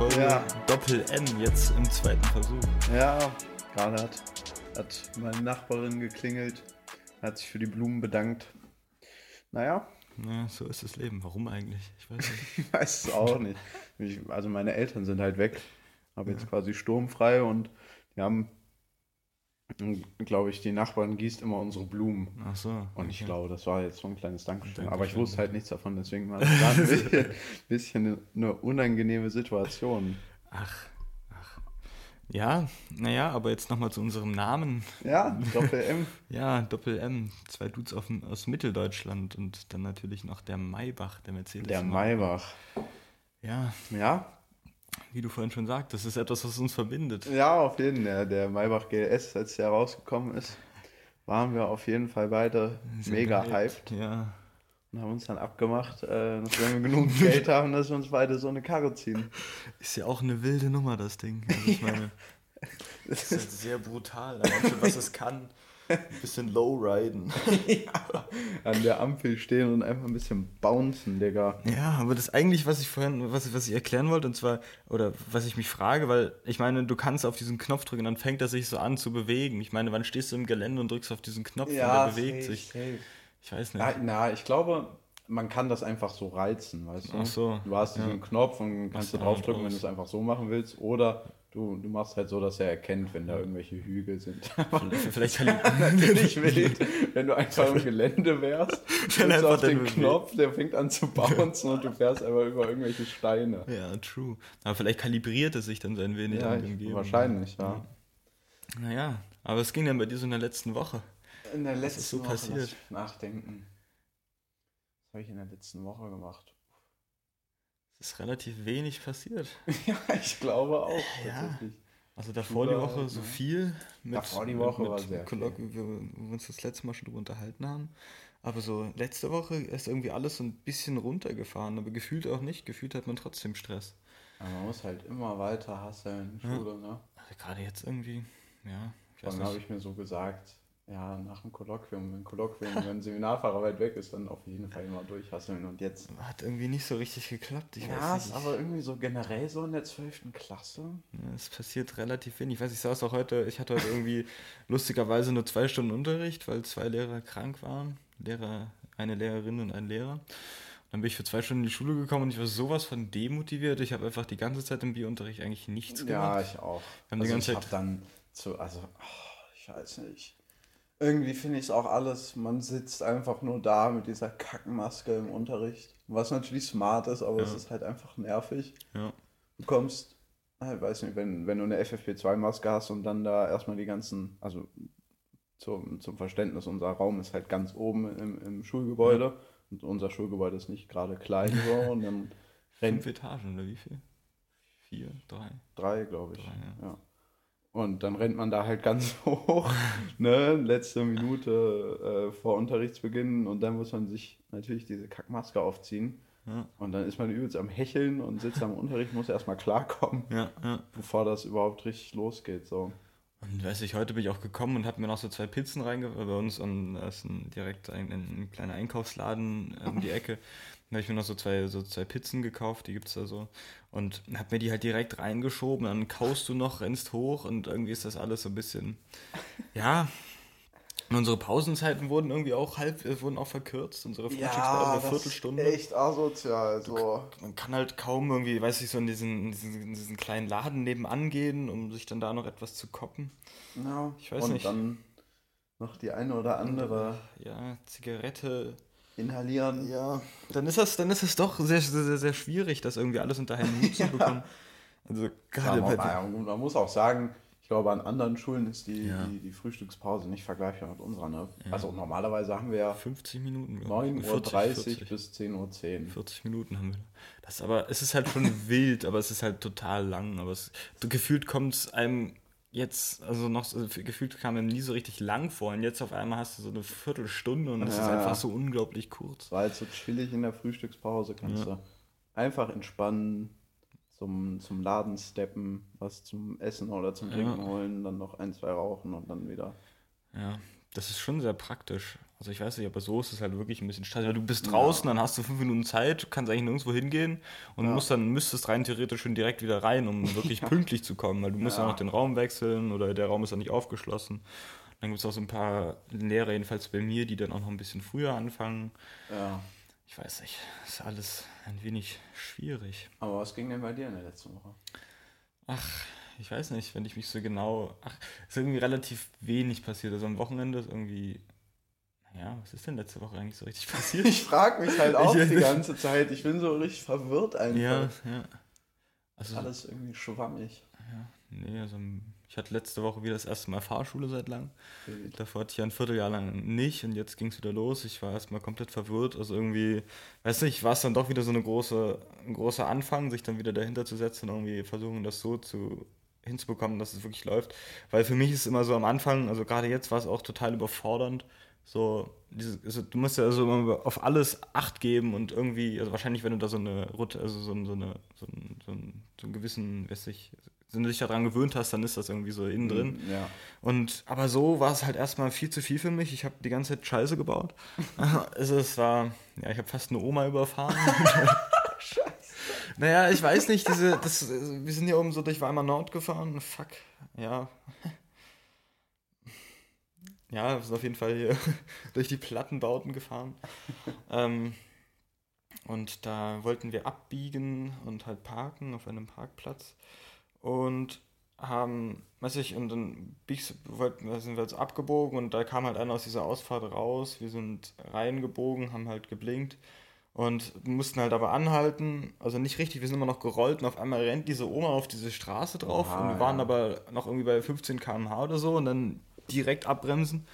Folge Ja. Doppel N, jetzt im zweiten Versuch. Ja, gerade hat, hat meine Nachbarin geklingelt, hat sich für die Blumen bedankt. Naja, Ja, so ist das Leben. Warum eigentlich? Ich weiß nicht. ich weiß es auch nicht. Ich, also meine Eltern sind halt weg, habe jetzt quasi sturmfrei und die haben, glaube ich, die Nachbarn gießt immer unsere Blumen. Ach so. Und ich glaube, das war jetzt so ein kleines Dankeschön. Dankeschön. Aber ich wusste halt nichts davon, deswegen war es gerade ein bisschen, bisschen eine, unangenehme Situation. Ach, ach. Ja, naja, aber jetzt nochmal zu unserem Namen. Ja, Doppel M. Ja, Doppel M. Zwei Dudes auf, aus Mitteldeutschland und dann natürlich noch der Maybach, der Mercedes. Der Maybach. Ja, Ja, wie du vorhin schon sagst, das ist etwas, was uns verbindet. Ja, auf jeden Fall. Der Maybach GLS, als der rausgekommen ist, waren wir auf jeden Fall beide Sind mega gehypt. hyped Ja. und haben uns dann abgemacht, äh, dass wenn wir genug Geld haben, dass wir uns beide so eine Karre ziehen. Ist ja auch eine wilde Nummer, das Ding. Also ich meine, das ist halt sehr brutal, allein schon, was es kann. Ein bisschen lowriden. An der Ampel stehen und einfach ein bisschen bouncen, Digga. Ja, aber das eigentlich, was ich vorhin, was, was ich erklären wollte, und zwar, oder was ich mich frage, weil ich meine, du kannst auf diesen Knopf drücken, dann fängt er sich so an zu bewegen. Ich meine, wann stehst du im Gelände und drückst auf diesen Knopf und der bewegt sich? safe. Ich weiß nicht. Na, na, ich glaube, man kann das einfach so reizen, weißt du? Ach so, Du hast diesen ja. Knopf und kannst du draufdrücken, wenn du es einfach so machen willst. Oder du, du machst halt so, dass er erkennt, wenn da irgendwelche Hügel sind. Vielleicht kann Natürlich wild, wenn du einfach im Gelände wärst, drückst auf den. Knopf, der fängt an zu bouncen und du fährst einfach über irgendwelche Steine. Ja, true. Aber vielleicht kalibriert es sich dann so ein wenig Ja, ich, wahrscheinlich, ja. Naja, aber es ging dann bei dir so in der letzten Woche. In der letzten so Woche, passiert? nachdenken. Was habe ich in der letzten Woche gemacht? Ist relativ wenig passiert. ja, ich glaube auch. Ja. tatsächlich. Also davor die Schule Woche halt, so ne? viel. Mit, Davor die Woche mit war sehr Kolloq- wir, wo wir uns das letzte Mal schon drüber unterhalten haben. Aber so letzte Woche ist irgendwie alles so ein bisschen runtergefahren, aber gefühlt auch nicht. Gefühlt hat man trotzdem Stress. Aber man muss halt immer weiter hasseln, Ja. Schule, ne? Also gerade jetzt irgendwie, ja, Dann habe ich mir so gesagt, ja, nach dem Kolloquium, wenn Kolloquium, wenn Seminarfahrer weit weg ist, dann auf jeden Fall immer durchhasseln. Und jetzt Hat irgendwie nicht so richtig geklappt. Ich ja, weiß ist nicht. aber irgendwie so generell so in der 12. Klasse. Ja, Es passiert relativ wenig. Ich weiß, ich saß auch heute, ich hatte heute irgendwie lustigerweise nur zwei Stunden Unterricht, weil zwei Lehrer krank waren. Lehrer, eine Lehrerin und ein Lehrer. Dann bin ich für zwei Stunden in die Schule gekommen und ich war sowas von demotiviert. Ich habe einfach die ganze Zeit im Biounterricht eigentlich nichts Ja, gemacht. ich auch. haben die also ganze ich Zeit- habe dann so, also, oh, ich weiß nicht. Irgendwie finde ich es auch alles, man sitzt einfach nur da mit dieser Kackmaske im Unterricht. Was natürlich smart ist, aber es Ja. ist halt einfach nervig. Ja. Du kommst, ich weiß nicht, wenn, wenn du eine FFP2-Maske hast und dann da erstmal die ganzen, also zum, zum Verständnis, unser Raum ist halt ganz oben im, im Schulgebäude und unser Schulgebäude ist nicht gerade klein so und dann Fünf Etagen oder wie viel? Vier, drei. drei, glaube ich. Drei, ja. Und dann rennt man da halt ganz hoch, ne, letzte Minute äh, vor Unterrichtsbeginn und dann muss man sich natürlich diese Kackmaske aufziehen. Ja, Und dann ist man übelst am Hecheln und sitzt am Unterricht, muss erstmal klarkommen, ja, ja. bevor das überhaupt richtig losgeht. So. Und weiß ich, heute bin ich auch gekommen und habe mir noch so zwei Pizzen reingefahren. Bei uns an, da ist ein, direkt ein, ein kleiner Einkaufsladen äh, um die Ecke. Da habe ich mir noch so zwei, so zwei Pizzen gekauft, die gibt's da so. Und habe mir die halt direkt reingeschoben. Dann kaust du noch, rennst hoch und irgendwie ist das alles so ein bisschen. Ja. Und unsere Pausenzeiten wurden irgendwie auch halb, äh, wurden auch verkürzt. Unsere Frühstückspause eine Viertelstunde. echt asozial. So. Man kann halt kaum irgendwie, weiß ich, so in diesen, in diesen, in diesen kleinen Laden nebenan gehen, um sich dann da noch etwas zu koppen. Ja. Ich weiß und nicht. dann noch die eine oder andere Ja, Zigarette. Inhalieren. Ja, dann ist das, dann ist es doch sehr, sehr, sehr, schwierig, das irgendwie alles unter einen Hut zu bekommen. Also Ja, gerade man, bei ja, man muss auch sagen, ich glaube, an anderen Schulen ist die, Ja. die, die Frühstückspause nicht vergleichbar mit unserer. Ne? Also normalerweise haben wir ja 50 Minuten. glaub ich. 9.30 Uhr 40, bis 10.10 Uhr. 40 Minuten haben wir. Das ist aber, es ist halt schon wild, aber es ist halt total lang. Aber es, gefühlt kommt es einem jetzt, also noch, so- gefühlt kam einem nie so richtig lang vor. Und jetzt auf einmal hast du so eine Viertelstunde und es ist Ja, einfach ja. so unglaublich kurz. war halt so chillig in der Frühstückspause, kannst Ja. du einfach entspannen, zum, zum Laden steppen, was zum Essen oder zum. Trinken holen, dann noch ein, zwei rauchen und dann wieder. Ja, das ist schon sehr praktisch. Also ich weiß nicht, aber so ist es halt wirklich ein bisschen stressig. Weil du bist draußen, ja. dann hast du fünf Minuten Zeit, kannst eigentlich nirgendwo hingehen und ja. musst dann müsstest rein theoretisch schon direkt wieder rein, um wirklich pünktlich zu kommen, weil du musst ja. noch den Raum wechseln oder der Raum ist dann nicht aufgeschlossen. Dann gibt es auch so ein paar Lehrer, jedenfalls bei mir, die dann auch noch ein bisschen früher anfangen. Ja. Ich weiß nicht, ist alles ein wenig schwierig. Aber was ging denn bei dir in der letzten Woche? Ach, ich weiß nicht, wenn ich mich so genau. Ach, ist irgendwie relativ wenig passiert. Also am Wochenende ist irgendwie ja, was ist denn letzte Woche eigentlich so richtig passiert? Ich frage mich halt auch ich, die ganze Zeit. Ich bin so richtig verwirrt einfach. Ja, ja. Also, Alles irgendwie schwammig. Ja, nee, also ich hatte letzte Woche wieder das erste Mal Fahrschule seit lang. Okay. Davor hatte ich ja ein Vierteljahr lang nicht und jetzt ging es wieder los. Ich war erstmal komplett verwirrt. Also irgendwie, weiß nicht, war es dann doch wieder so eine große, ein großer Anfang, sich dann wieder dahinter zu setzen und irgendwie versuchen, das so zu hinzubekommen, dass es wirklich läuft. Weil für mich ist es immer so am Anfang, also gerade jetzt war es auch total überfordernd so, diese, also du musst ja also immer auf alles Acht geben und irgendwie, also wahrscheinlich, wenn du da so eine Route, also so, so, eine, so, ein, so, ein, so einen gewissen, weiß ich, wenn du dich daran gewöhnt hast, dann ist das irgendwie so innen drin. Mm, ja. Und aber so war es halt erstmal viel zu viel für mich. Ich habe die ganze Zeit Scheiße gebaut. es war, ja, ich habe fast eine Oma überfahren. Scheiße. Naja, ich weiß nicht, diese, das, wir sind hier oben so durch Weimar Nord gefahren. Fuck, ja ja, wir sind auf jeden Fall hier durch die Plattenbauten gefahren. ähm, und da wollten wir abbiegen und halt parken auf einem Parkplatz. Und haben, weiß ich, und dann sind wir jetzt abgebogen und da kam halt einer aus dieser Ausfahrt raus. Wir sind reingebogen, haben halt geblinkt und mussten halt aber anhalten. Also nicht richtig, wir sind immer noch gerollt und auf einmal rennt diese Oma auf diese Straße drauf Oha, und wir waren ja. aber noch irgendwie bei 15 km/h oder so und dann direkt abbremsen.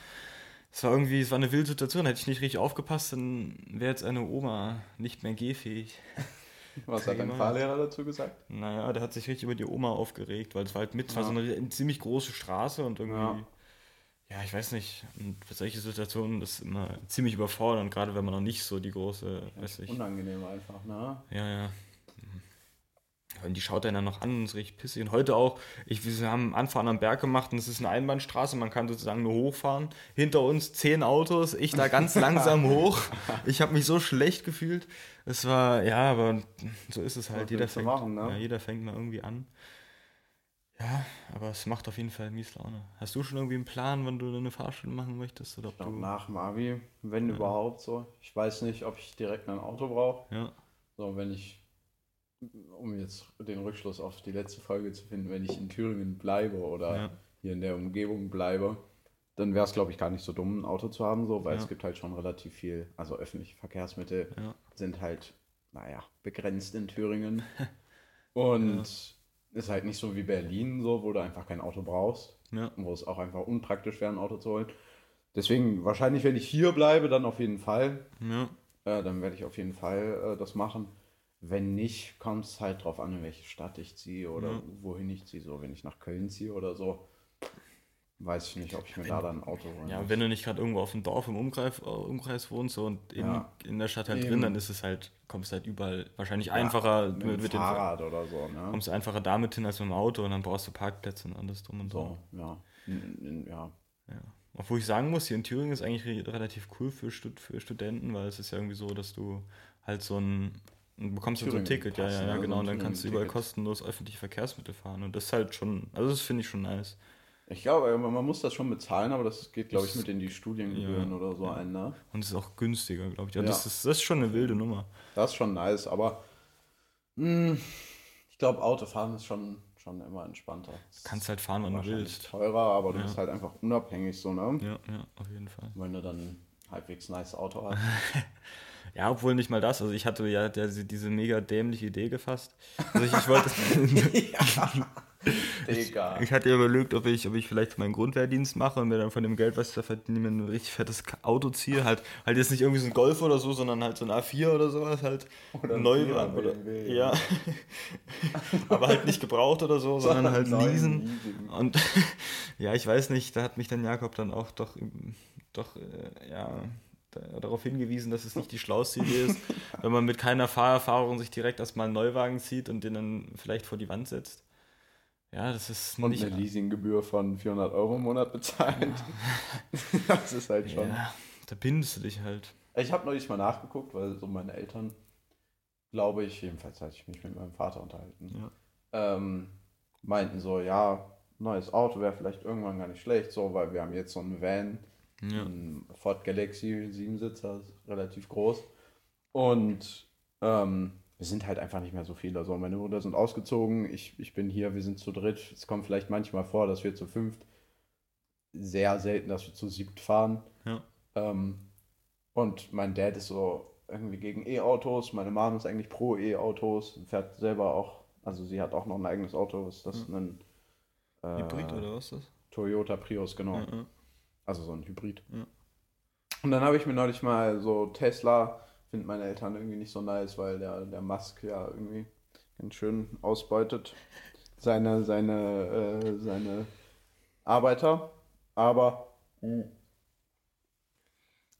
Es war irgendwie, es war eine wilde Situation. Hätte ich nicht richtig aufgepasst, dann wäre jetzt eine Oma nicht mehr gehfähig. Was hat dein Fahrlehrer dazu gesagt? Naja, der hat sich richtig über die Oma aufgeregt, weil es war halt mit, ja. war so eine, ziemlich große Straße und irgendwie, ja. Ja, ich weiß nicht, und für solche Situationen ist immer ziemlich überfordernd, gerade wenn man noch nicht so die große, ja, weiß ich. Unangenehm einfach, ne? Ja, ja. Und die schaut dann noch an und ist richtig pissig. Und heute auch, ich, wir haben Anfahren am Berg gemacht und es ist eine Einbahnstraße, man kann sozusagen nur hochfahren. Hinter uns zehn Autos, ich da ganz langsam hoch. Ich habe mich so schlecht gefühlt. Es war, ja, aber so ist es halt. Jeder fängt, machen, ne? ja, jeder fängt mal irgendwie an. Ja, aber es macht auf jeden Fall mies Laune. Hast du schon irgendwie einen Plan, wann du eine Fahrstunde machen möchtest? Oder ich glaub, nach dem Abi, wenn ja. überhaupt so. Ich weiß nicht, ob ich direkt ein Auto brauche. Ja. So, wenn ich um jetzt den Rückschluss auf die letzte Folge zu finden, wenn ich in Thüringen bleibe oder ja. hier in der Umgebung bleibe, dann wäre es, glaube ich, gar nicht so dumm, ein Auto zu haben, so, weil ja. es gibt halt schon relativ viel, also öffentliche Verkehrsmittel sind halt, naja, begrenzt in Thüringen. Und ist halt nicht so wie Berlin, so, wo du einfach kein Auto brauchst, wo es auch einfach unpraktisch wäre, ein Auto zu holen. Deswegen, wahrscheinlich, wenn ich hier bleibe, dann auf jeden Fall. Äh, dann werde ich auf jeden Fall äh, das machen. Wenn nicht, kommt es halt drauf an, in welche Stadt ich ziehe oder ja. wohin ich ziehe. So, wenn ich nach Köln ziehe oder so, weiß ich nicht, ob ich mir wenn, da dann ein Auto hole. Ja, muss. wenn du nicht gerade irgendwo auf dem Dorf im Umkreis, äh, Umkreis wohnst so, und in, ja. in der Stadt halt Eben. drin, dann ist es halt, kommst halt überall wahrscheinlich ja, einfacher mit, mit, mit dem Fahrrad oder so. Ne? Kommst einfacher damit hin als mit dem Auto und dann brauchst du Parkplätze und alles drum und so. so ja. Ja. ja. Obwohl ich sagen muss, hier in Thüringen ist eigentlich relativ cool für, Stud für Studenten, weil es ist ja irgendwie so, dass du halt so ein und bekommst du so ein Ticket, ja, ja, ja, genau. Und dann kannst du überall kostenlos öffentliche Verkehrsmittel fahren. Und das ist halt schon, also das finde ich schon nice. Ich glaube, man muss das schon bezahlen, aber das geht, glaube ich, mit in die Studiengebühren ja, oder so ja. ein, ne? Und es ist auch günstiger, glaube ich. Ja. Das, ist, das ist schon eine wilde Nummer. Das ist schon nice, aber mh, hm, ich glaube, Autofahren ist schon, schon immer entspannter. Du kannst halt fahren, wann du willst. teurer, aber du bist halt einfach unabhängig so, ne? Ja, ja, auf jeden Fall. Wenn du dann halbwegs nice Auto hast. Ja, obwohl nicht mal das. Also ich hatte ja diese mega dämliche Idee gefasst. Also ich, ich wollte. ich, ich, hatte überlegt, ob ich, ob ich vielleicht meinen Grundwehrdienst mache und mir dann von dem Geld, was ich da verdiene, ein richtig fettes Auto ziehe. Halt, halt jetzt nicht irgendwie so ein Golf oder so, sondern halt so ein A4 oder sowas halt. Oder ein Neuwagen. Oder, ja. Aber halt nicht gebraucht oder so, sondern halt leasen. Und ja, ich weiß nicht, da hat mich dann Jakob dann auch doch, doch äh, ja darauf hingewiesen, dass es nicht die schlauste Idee ist, wenn man mit keiner Fahrerfahrung sich direkt erstmal einen Neuwagen zieht und den dann vielleicht vor die Wand setzt. Ja, das ist Und nicht. eine Leasinggebühr von 400 Euro im Monat bezahlt. das ist halt schon. Ja, da bindest du dich halt. Ich habe neulich mal nachgeguckt, weil so meine Eltern, glaube ich, jedenfalls hatte ich mich mit meinem Vater unterhalten, Ja. ähm, meinten so, ja, neues Auto wäre vielleicht irgendwann gar nicht schlecht, so, weil wir haben jetzt so einen Van, Ja. ein Ford Galaxy 7-Sitzer, ist relativ groß. Und ähm, wir sind halt einfach nicht mehr so viele. Also meine Mutter sind ausgezogen, ich, ich bin hier, wir sind zu dritt. Es kommt vielleicht manchmal vor, dass wir zu fünft, sehr selten, dass wir zu siebt fahren. Ja. Ähm, und mein Dad ist so irgendwie gegen E-Autos, meine Mom ist eigentlich pro E-Autos, fährt selber auch, also sie hat auch noch ein eigenes Auto, ist das ein äh, Hybrid oder was ist das? Toyota Prius, genau. Ja, ja. Also so ein Hybrid. Ja. Und dann habe ich mir neulich mal so Tesla, finden meine Eltern irgendwie nicht so nice, weil der, der Musk ja irgendwie ganz schön ausbeutet seine, seine, äh, seine Arbeiter. Aber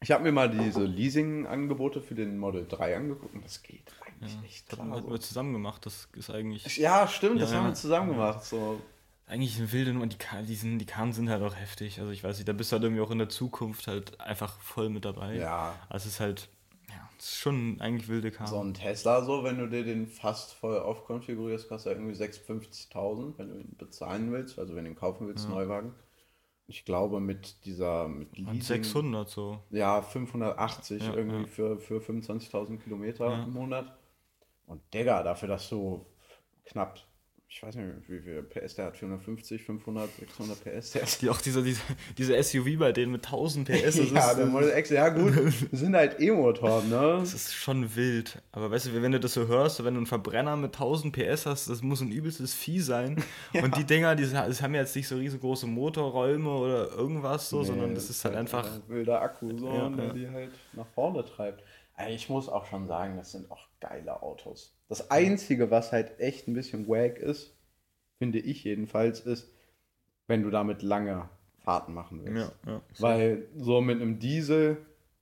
ich habe mir mal diese Leasing-Angebote für den Model 3 angeguckt und das geht eigentlich Ja. Das klar. hatten So. wir zusammen gemacht. Das ist eigentlich. Ja, stimmt, das Ja, haben wir zusammen gemacht. So. Eigentlich eine wilde Nummer. Die, die, sind, die Karten sind halt auch heftig. Also ich weiß nicht, da bist du halt irgendwie auch in der Zukunft halt einfach voll mit dabei. Ja, Also es ist halt, ja, ist schon eigentlich wilde Karten. So ein Tesla, so, wenn du dir den fast voll aufkonfigurierst, kostet er irgendwie 56.000, wenn du ihn bezahlen willst, also wenn du ihn kaufen willst, Neuwagen. Ich glaube, mit dieser, mit Und Leasing, 600 so. ja, 580 Ja, irgendwie ja. für, für 25.000 Kilometer Ja. im Monat. Und Digga, dafür, dass du knapp, ich weiß nicht, wie viel PS der hat, 450, 500, 600 PS, der Die, auch dieser, dieser, dieser SUV bei denen mit 1000 PS. Ja, ist, der Model X, ja gut, sind halt E-Motoren, ne? das ist schon wild. Aber weißt du, wenn du das so hörst, wenn du einen Verbrenner mit 1000 PS hast, das muss ein übelstes Vieh sein. Und die Dinger, die, das haben ja jetzt nicht so riesengroße Motorräume oder irgendwas so, sondern Nee, das ist halt einfach. ein wilder Akku, so, Ja, der ja. die halt nach vorne treibt. Also Ich muss auch schon sagen, das sind auch geile Autos. Das Einzige, was halt echt ein bisschen wack ist, finde ich jedenfalls, ist, wenn du damit lange Fahrten machen willst. Ja, ja. Weil so mit einem Diesel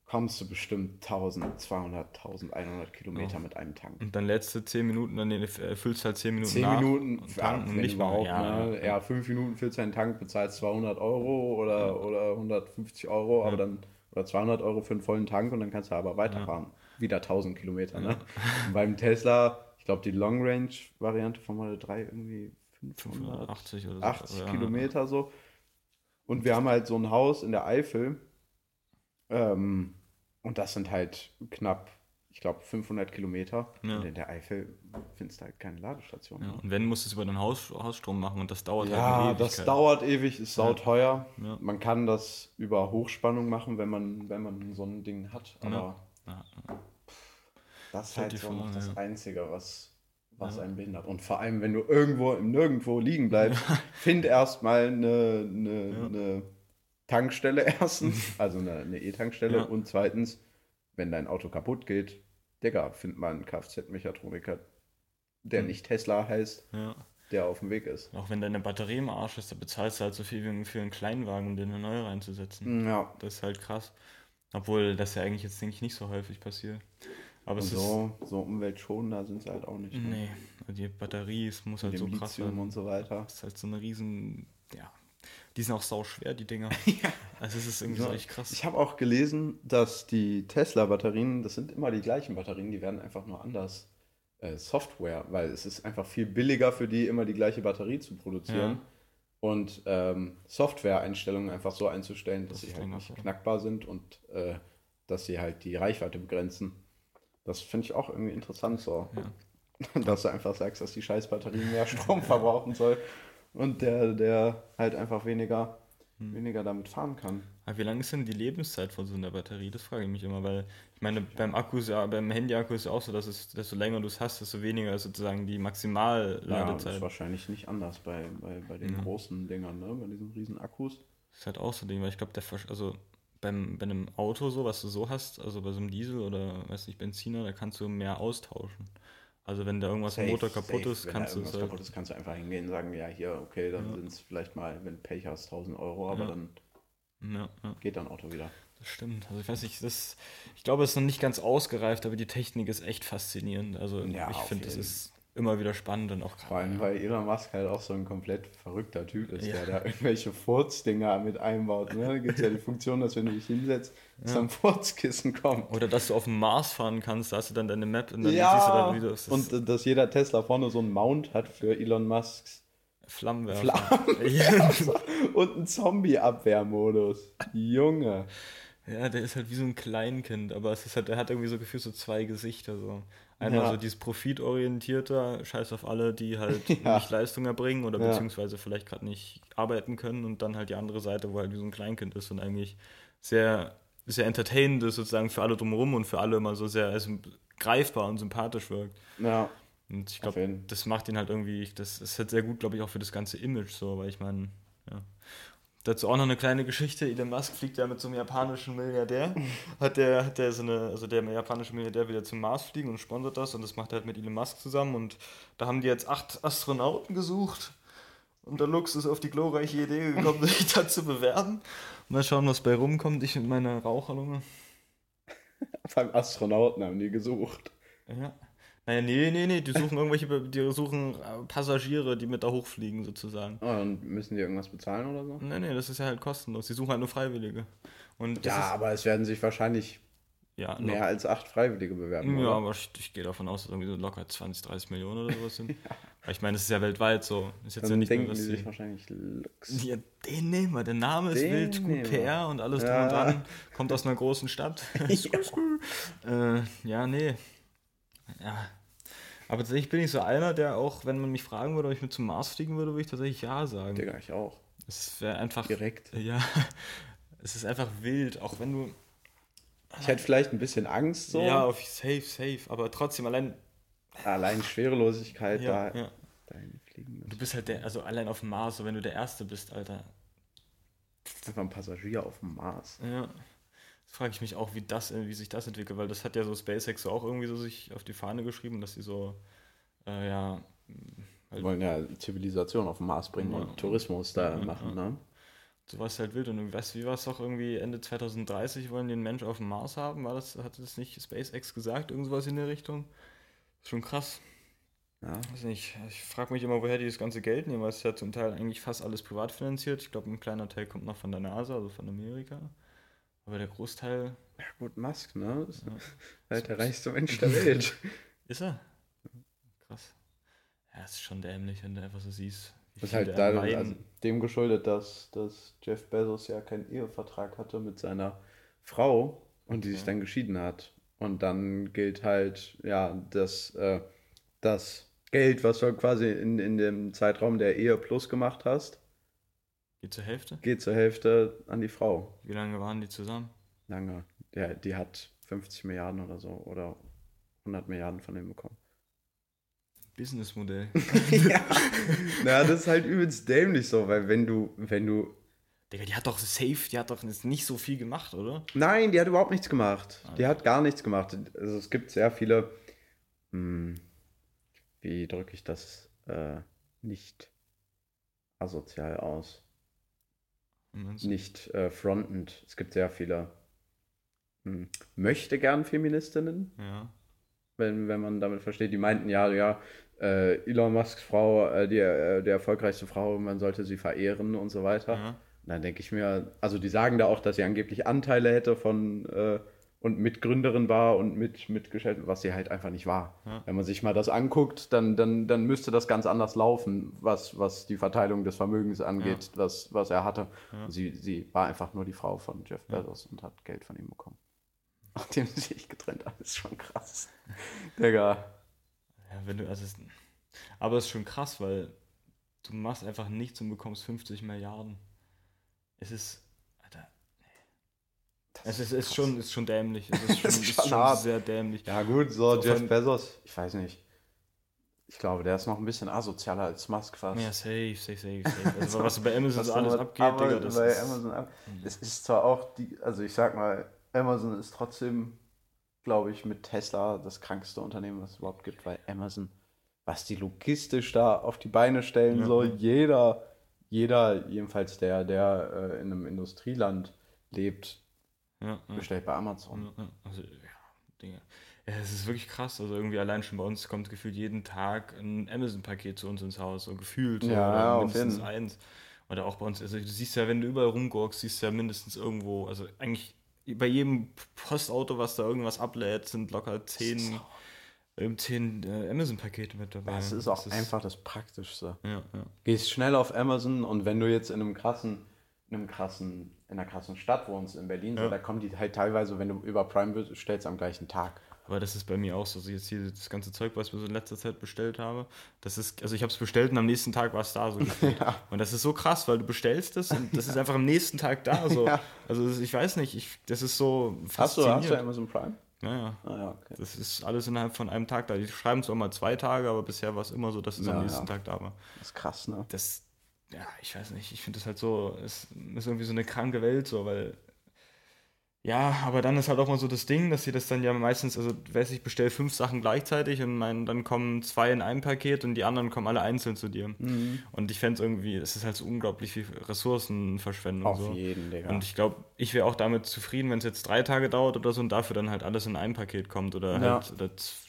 kommst du bestimmt 1200, 1100 Kilometer Ja. mit einem Tank. Und dann letzte 10 Minuten, dann füllst halt 10 Minuten 10 nach Minuten, und tanken nicht mal. überhaupt, Ja, ne? ja, 5 Minuten füllst deinen Tank, bezahlst 200 Euro oder, oder 150 Euro, aber dann, oder 200 Euro für einen vollen Tank und dann kannst du aber weiterfahren. Wieder 1000 Kilometer, ne? Beim Tesla, ich glaube, die Long Range Variante von Model 3 irgendwie 500, 580 oder so. 80 Ja. Kilometer so. Und wir haben halt so ein Haus in der Eifel. Ähm, und das sind halt knapp, ich glaube, 500 Kilometer. Ja. Und in der Eifel findest du halt keine Ladestation. Ja, und wenn, musst du es über den Haus, Hausstrom machen und das dauert halt Ja, das dauert ewig, ist sauteuer. Ja. Man kann das über Hochspannung machen, wenn man, wenn man so ein Ding hat. Ja. Aber Ja, das ist halt so noch das ja. Einzige, was, was Ja. einen behindert. Und vor allem, wenn du irgendwo im Nirgendwo liegen bleibst, find erstmal eine, eine, Ja. eine Tankstelle erstens, also eine E-Tankstelle. Ja. Und zweitens, wenn dein Auto kaputt geht, Digga, find mal einen Kfz-Mechatroniker, der Mhm. nicht Tesla heißt, ja. der auf dem Weg ist. Auch wenn deine Batterie im Arsch ist, da bezahlst du halt so viel wie für einen Kleinwagen, um dir eine neue reinzusetzen. Ja, Das ist halt krass. Obwohl das ja eigentlich jetzt, denke ich, nicht so häufig passiert. Aber und es so, so umweltschonender sind sie halt auch nicht. ist. ne? Nee, die Batterie es muss halt so krass Lithium sein. und so weiter. Das ist halt so eine riesen. Ja. Die sind auch sau schwer, die Dinger. Also es ist irgendwie Ja. so echt krass. Ich habe auch gelesen, dass die Tesla-Batterien, das sind immer die gleichen Batterien, die werden einfach nur anders äh, Software, weil es ist einfach viel billiger für die, immer die gleiche Batterie zu produzieren Ja. und ähm, Software-Einstellungen einfach so einzustellen, dass Das sie halt nicht so. knackbar sind und äh, dass sie halt die Reichweite begrenzen. Das finde ich auch irgendwie interessant so. Dass du einfach sagst, dass die scheiß Batterie mehr Strom verbrauchen soll und der, der halt einfach weniger, Hm. weniger damit fahren kann. Aber wie lange ist denn die Lebenszeit von so einer Batterie? Das frage ich mich immer, weil ich meine, beim Akku ist ja, beim Handy-Akku ist ja auch so, dass es, desto länger du es hast, desto weniger ist sozusagen die Ja, das Maximalladezeit. ist wahrscheinlich nicht anders bei, bei, bei den Ja. großen Dingern, ne? bei diesen riesen Akkus. Das ist halt auch so ein Ding, weil ich glaube, der also beim, bei einem Auto so, was du so hast, also bei so einem Diesel oder weiß nicht, Benziner, da kannst du mehr austauschen. Also wenn da irgendwas im Motor kaputt safe. ist, Wenn kannst du es irgendwas halt. kaputt ist, kannst du einfach hingehen und sagen, ja, hier, okay, dann Ja. sind es vielleicht mal, wenn Pech hast, 1000 Euro, aber Ja. dann Ja, geht dein Auto wieder. das stimmt. Also ich weiß nicht, das, ich glaube, es ist noch nicht ganz ausgereift, aber die Technik ist echt faszinierend. Also ich finde, das ist, immer wieder spannend und auch Vor allem, weil Elon Musk halt auch so ein komplett verrückter Typ ist, Ja. der da irgendwelche Furzdinger mit einbaut. Ne? Da gibt es ja die Funktion, dass wenn du dich hinsetzt, dass dann Furzkissen kommt. Oder dass du auf dem Mars fahren kannst, da hast du dann deine Map und dann siehst du Ja, dann, wie du das und äh, dass jeder Tesla vorne so einen Mount hat für Elon Musks Flammenwerfer. Ja. und einen Zombie-Abwehrmodus. Junge. ja, der ist halt wie so ein Kleinkind, aber es ist halt, der hat irgendwie so gefühlt so zwei Gesichter. So. Einmal Ja. so dieses profitorientierte, scheiß auf alle, die halt Ja. nicht Leistung erbringen oder Ja. beziehungsweise vielleicht gerade nicht arbeiten können und dann halt die andere Seite, wo halt wie so ein Kleinkind ist und eigentlich sehr, sehr entertainend ist sozusagen für alle drumherum und für alle immer so sehr also, greifbar und sympathisch wirkt. Ja, Und ich glaube, das macht ihn halt irgendwie, das ist halt sehr gut, glaube ich, auch für das ganze Image so, weil ich meine. Dazu auch noch eine kleine Geschichte. Elon Musk fliegt ja mit so einem japanischen Milliardär. Hat der, hat der so eine, also der japanische Milliardär ja zum Mars fliegen und sponsert das und das macht er halt mit Elon Musk zusammen und da haben die jetzt acht Astronauten gesucht und der Lux ist auf die glorreiche Idee gekommen, sich da zu bewerben. Mal schauen, was bei rumkommt. Ich mit meiner Raucherlunge. beim Astronauten haben die gesucht. Ja. Naja, nee, nee, nee, die suchen irgendwelche, die suchen äh, Passagiere, die mit da hochfliegen sozusagen. Oh, und müssen die irgendwas bezahlen oder so? Nee, nee, das ist ja halt kostenlos. Die suchen halt nur Freiwillige. Und Ja, aber es werden sich wahrscheinlich ist, ja, mehr als acht Freiwillige bewerben. ja, oder? aber ich, ich gehe davon aus, dass irgendwie so locker 20, 30 Millionen oder sowas sind. Weil ich meine, das ist ja weltweit so. Ist jetzt ja Dann nicht denken nur, die sich wahrscheinlich Lux. ja, den nehmen wir. Der Name ist Den wild, gut. PR und alles drum Ja. und dran. Kommt aus einer großen Stadt. äh, ja, nee. Ja. Aber tatsächlich bin ich so einer, der auch, wenn man mich fragen würde, ob ich mit zum Mars fliegen würde, würde ich tatsächlich ja sagen. Digga, ich auch. Es wäre einfach. Direkt. Ja, es ist einfach wild, auch wenn du. Ich hätte vielleicht ein bisschen Angst so. Ja, auf safe, safe, aber trotzdem allein. Allein Schwerelosigkeit Ja, da ja. dahin fliegen Du bist halt der, also allein auf dem Mars, so wenn du der Erste bist, Alter. Einfach ein Passagier auf dem Mars. Ja. Frage ich mich auch, wie das, äh, wie sich das entwickelt, weil das hat ja so SpaceX so auch irgendwie so sich auf die Fahne geschrieben, dass sie so, äh, ja, Wir wollen ja Zivilisation auf den Mars bringen Ja. und Tourismus da Ja, machen, ja. ne? sowas halt wild. Und du weißt, wie war es doch irgendwie Ende 2030 wollen die einen Mensch auf dem Mars haben? War das, hatte das nicht SpaceX gesagt? Irgendwas in der Richtung? Ist schon krass. Ja. Weiß nicht. Ich frage mich immer, woher die das ganze Geld nehmen, weil es ja zum Teil eigentlich fast alles privat finanziert. Ich glaube, ein kleiner Teil kommt noch von der NASA, also von Amerika. Aber der Großteil Ja, gut, Musk, ne? Ist Ja. halt der reichste Mensch der Welt. ist er. Krass. Ja, es ist schon dämlich, wenn du einfach so siehst. Das ist halt der da, allein- also dem geschuldet, dass, dass Jeff Bezos ja keinen Ehevertrag hatte mit seiner Frau und die sich Okay. dann geschieden hat. Und dann gilt halt, ja, das, äh, das Geld, was du quasi in, in dem Zeitraum der Ehe plus gemacht hast, Geht zur Hälfte? geht zur Hälfte an die Frau. Wie lange waren die zusammen? Lange. Der, die hat 50 Milliarden oder so oder 100 Milliarden von dem bekommen. Businessmodell. ja. Na, das ist halt übelst dämlich so, weil wenn du, wenn du Digga, die hat doch safe, die hat doch nicht so viel gemacht, oder? Nein, die hat überhaupt nichts gemacht. Die hat gar nichts gemacht. Also es gibt sehr viele, hm, wie drücke ich das äh, nicht asozial aus? Nicht äh, frontend. Es gibt sehr viele hm, möchte gern Feministinnen, Ja. wenn, wenn man damit versteht. Die meinten ja, ja, äh, Elon Musks Frau, äh, die, äh, die erfolgreichste Frau, man sollte sie verehren und so weiter. ja. Und dann denke ich mir, also die sagen da auch, dass sie angeblich Anteile hätte von äh, und Mitgründerin war und mit, mit Geschäft, was sie halt einfach nicht war. Ja. Wenn man sich mal das anguckt, dann, dann, dann müsste das ganz anders laufen, was, was die Verteilung des Vermögens angeht, was, was er hatte. Ja. Sie, sie war einfach nur die Frau von Jeff Bezos und hat Geld von ihm bekommen. Nachdem sie sich getrennt haben, ist schon krass. Digga. Ja, wenn du, also es, aber es ist schon krass, weil du machst einfach nichts und bekommst 50 Milliarden. Es ist, es ist, ist, schon, ist schon dämlich. Es ist schon, ist ist schon schon hart. sehr dämlich. Ja, gut, so, So Jeff Bezos, ich weiß nicht. Ich glaube, der ist noch ein bisschen asozialer als Musk fast. Ja, safe, safe, safe, safe. Also, was bei Amazon Was alles abgeht, aber Digga, das bei ist, Amazon ab. Es ist zwar auch die, also ich sag mal, Amazon ist trotzdem, glaube ich, mit Tesla das krankste Unternehmen, was es überhaupt gibt, weil Amazon, was die logistisch da auf die Beine stellen Ja, soll, jeder, jeder, jedenfalls der, der äh, in einem Industrieland lebt, ja, bestellt bei Amazon. Also, ja, Dinge. Ja, es ist wirklich krass. Also irgendwie allein schon bei uns kommt gefühlt jeden Tag ein Amazon-Paket zu uns ins Haus, so gefühlt. So, Ja, oder mindestens eins. Oder auch bei uns, also du siehst ja, wenn du überall rumgurkst, siehst du ja mindestens irgendwo, also eigentlich bei jedem Postauto, was da irgendwas ablädt, sind locker zehn, ähm, zehn äh, Amazon-Pakete mit dabei. Das ist auch einfach das Praktischste. Ja, ja. Gehst schnell auf Amazon und wenn du jetzt in einem krassen, einem krassen, in einer krassen Stadt wohnst, in Berlin, so, Ja. da kommen die halt teilweise, wenn du über Prime bestellst, am gleichen Tag. Aber das ist bei mir auch so. Also jetzt hier das ganze Zeug, was ich so in letzter Zeit bestellt habe, das ist, also ich habe es bestellt und am nächsten Tag war es da so. gefühlt. Und das ist so krass, weil du bestellst es und das ist einfach am nächsten Tag da so. Ja. Also ich weiß nicht, ich, das ist so Hast du, hast du. Amazon Prime? Ja, ja. Ah ja, okay. Das ist alles innerhalb von einem Tag da. Die schreiben zwar mal zwei Tage, aber bisher war es immer so, dass es Ja, am nächsten ja. Tag da war. Das ist krass, ne? Das, ja, ich weiß nicht, ich finde das halt so, es ist irgendwie so eine kranke Welt so, weil ja, aber dann ist halt auch mal so das Ding, dass sie das dann ja meistens, also weiß ich, bestelle fünf Sachen gleichzeitig und mein, dann kommen zwei in einem Paket und die anderen kommen alle einzeln zu dir. Mhm. Und ich fände es irgendwie, es ist halt so unglaublich viel Ressourcenverschwendung. Auf so. jeden, Digga. Und ich glaube, ich wäre auch damit zufrieden, wenn es jetzt drei Tage dauert oder so und dafür dann halt alles in einem Paket kommt. Oder Ja. halt oder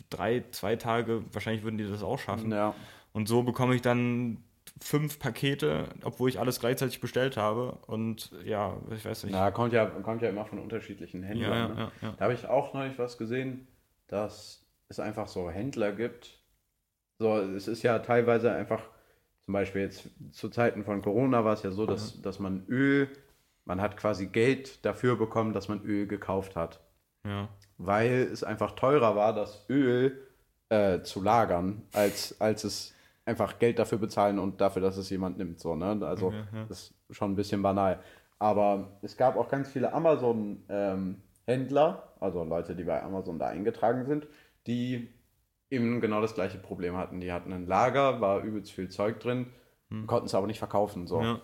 drei, zwei Tage, wahrscheinlich würden die das auch schaffen. ja. Und so bekomme ich dann fünf Pakete, obwohl ich alles gleichzeitig bestellt habe. Und ja, ich weiß nicht. Na, kommt ja, kommt ja immer von unterschiedlichen Händlern. Ja, ne? ja, ja. Da habe ich auch neulich was gesehen, dass es einfach so Händler gibt. So, es ist ja teilweise einfach, zum Beispiel jetzt zu Zeiten von Corona war es ja so, dass, dass man Öl, man hat quasi Geld dafür bekommen, dass man Öl gekauft hat. ja. Weil es einfach teurer war, das Öl äh, zu lagern, als, als es einfach Geld dafür bezahlen und dafür, dass es jemand nimmt. So, ne? Also Ja, ja. das ist schon ein bisschen banal. Aber es gab auch ganz viele Amazon-Händler, also Leute, die bei Amazon da eingetragen sind, die eben genau das gleiche Problem hatten. Die hatten ein Lager, war übelst viel Zeug drin, konnten es aber nicht verkaufen. So ja.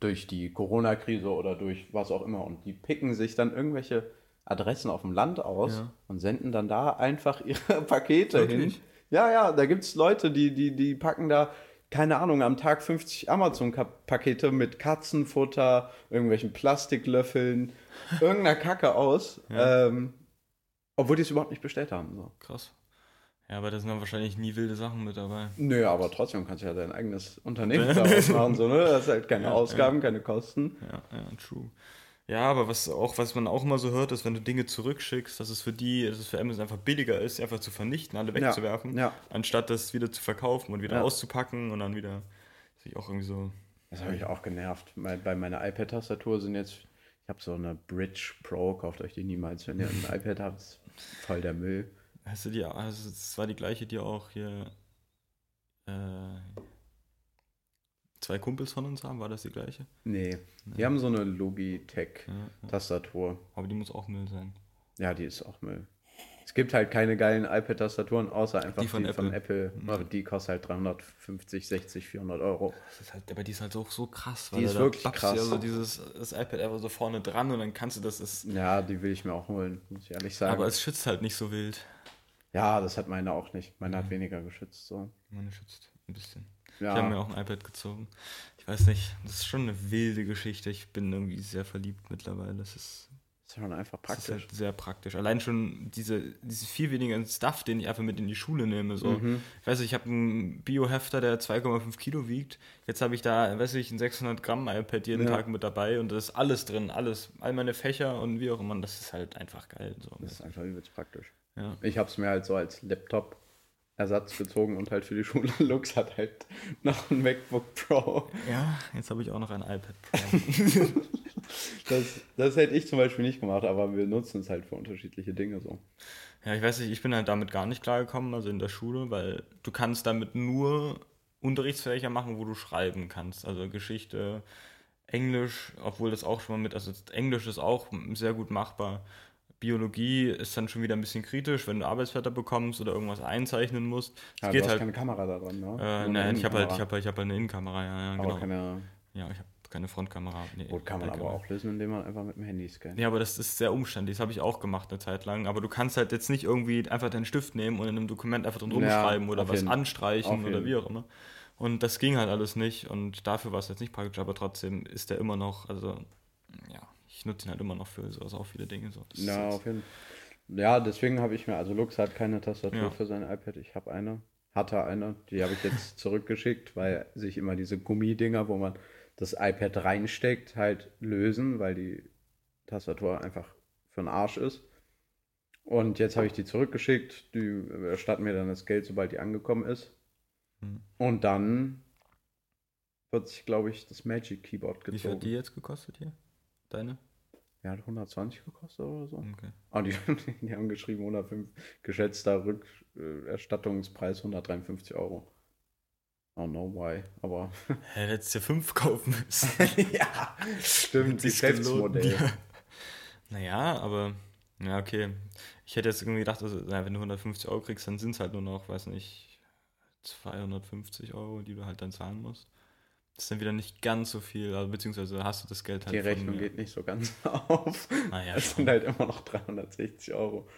durch die Corona-Krise oder durch was auch immer. Und die picken sich dann irgendwelche Adressen auf dem Land aus und senden dann da einfach ihre Pakete Wirklich? hin. Ja, ja, da gibt es Leute, die, die, die packen da, keine Ahnung, am Tag 50 Amazon-Pakete mit Katzenfutter, irgendwelchen Plastiklöffeln, irgendeiner Kacke aus, Ja. ähm, obwohl die es überhaupt nicht bestellt haben. So. Krass. Ja, aber da sind dann wahrscheinlich nie wilde Sachen mit dabei. Nö, aber trotzdem kannst du ja dein eigenes Unternehmen daraus machen, so, ne? Das ist halt keine Ja, Ausgaben, keine Kosten. Ja, ja, true. Ja, aber was auch, was man auch immer so hört, ist, wenn du Dinge zurückschickst, dass es für die, dass es für Amazon einfach billiger ist, sie einfach zu vernichten, alle wegzuwerfen, ja. anstatt das wieder zu verkaufen und wieder Ja. auszupacken und dann wieder sich auch irgendwie so. Das habe ich auch genervt. Bei bei meiner iPad-Tastatur sind jetzt, ich habe so eine Bridge Pro, kauft euch die niemals, wenn ihr ein iPad habt, ist voll der Müll. Hast du die, also es war die gleiche, die auch hier äh, zwei Kumpels von uns haben, war das die gleiche? Nee, die haben so eine Logitech-Tastatur. Ja, aber die muss auch Müll sein. Ja, die ist auch Müll. Es gibt halt keine geilen iPad-Tastaturen, außer einfach Die von Von Apple. Aber die kostet halt 350, 60, 400 Euro. Das ist halt, aber die ist halt auch so krass, Die ist wirklich krass. du Ja so dieses das iPad einfach so vorne dran und dann kannst du das, ist, Ja, die will ich mir auch holen, muss ich ehrlich sagen. aber es schützt halt nicht so wild. ja, das hat meine auch nicht. Meine hat weniger geschützt. So. Meine schützt ein bisschen. Ja. Ich habe mir auch ein iPad gezogen. Ich weiß nicht, das ist schon eine wilde Geschichte. Ich bin irgendwie sehr verliebt mittlerweile. Das ist, ist schon einfach das ist praktisch. halt sehr praktisch. Allein schon diese, diese viel weniger Stuff, den ich einfach mit in die Schule nehme. So. Mhm. Ich weiß nicht, ich habe einen Biohefter, der 2,5 Kilo wiegt. Jetzt habe ich da, weiß ich, ein 600 Gramm iPad jeden Ja. Tag mit dabei und da ist alles drin, alles. All meine Fächer und wie auch immer. Und Das ist halt einfach geil. So. Das ist einfach übelst praktisch. Ja. Ich habe es mir halt so als Laptop-Ersatz gezogen und halt für die Schule. Lux hat halt noch ein MacBook Pro. ja, jetzt habe ich auch noch ein iPad Pro. Das, das hätte ich zum Beispiel nicht gemacht, aber wir nutzen es halt für unterschiedliche Dinge so. Ja, ich weiß nicht, ich bin halt damit gar nicht klargekommen, also in der Schule, weil du kannst damit nur Unterrichtsfächer machen, wo du schreiben kannst. Also Geschichte, Englisch, obwohl das auch schon mal mit, also Englisch ist auch sehr gut machbar. Biologie ist dann schon wieder ein bisschen kritisch, wenn du Arbeitsblätter bekommst oder irgendwas einzeichnen musst. Es Ja, geht du hast halt. keine Kamera da dran, ne? Äh, nein, ich habe halt, ich hab, halt- ich hab halt eine Innenkamera, ja, ja, Aber genau. keine. Ja, ich habe keine Frontkamera. Nee, Gut, kann man aber auch lösen, indem man einfach mit dem Handy scannt. Ja, aber das ist sehr umständlich. Das habe ich auch gemacht eine Zeit lang. Aber du kannst halt jetzt nicht irgendwie einfach deinen Stift nehmen und in einem Dokument einfach drin Ja, rumschreiben oder auf was jeden- anstreichen auf oder jeden. wie auch immer. Und das ging halt alles nicht. Und dafür war es jetzt nicht praktisch, aber trotzdem ist der immer noch, also ja, ich nutze ihn halt immer noch für so also auch viele Dinge. So. Das Ja, auf jeden Fall. Ja, deswegen habe ich mir, also Lux hat keine Tastatur Ja. für sein iPad. Ich habe eine, hatte eine, die habe ich jetzt zurückgeschickt, weil sich immer diese Gummidinger, wo man das iPad reinsteckt, halt lösen, weil die Tastatur einfach für den Arsch ist. Und jetzt habe ich die zurückgeschickt. Die erstatten mir dann das Geld, sobald die angekommen ist. Hm. Und dann wird sich, glaube ich, das Magic Keyboard Wie viel gezogen. hat die jetzt gekostet hier? Deine? Ja, hat 120 gekostet oder so. Okay. Ah, die, die haben geschrieben 105, geschätzter Rückerstattungspreis 153 Euro. I don't know why, aber Hä, hättest du ja fünf kaufen müssen. ja, stimmt, gelohnt. Geschäftsmodell. Ja. Naja, aber, ja, okay. Ich hätte jetzt irgendwie gedacht, also, na, wenn du 150 Euro kriegst, dann sind es halt nur noch, weiß nicht, 250 Euro, die du halt dann zahlen musst. Das ist dann wieder nicht ganz so viel, also, beziehungsweise hast du das Geld halt Die Rechnung geht nicht so ganz auf. Naja, Es schon. sind halt immer noch 360 Euro,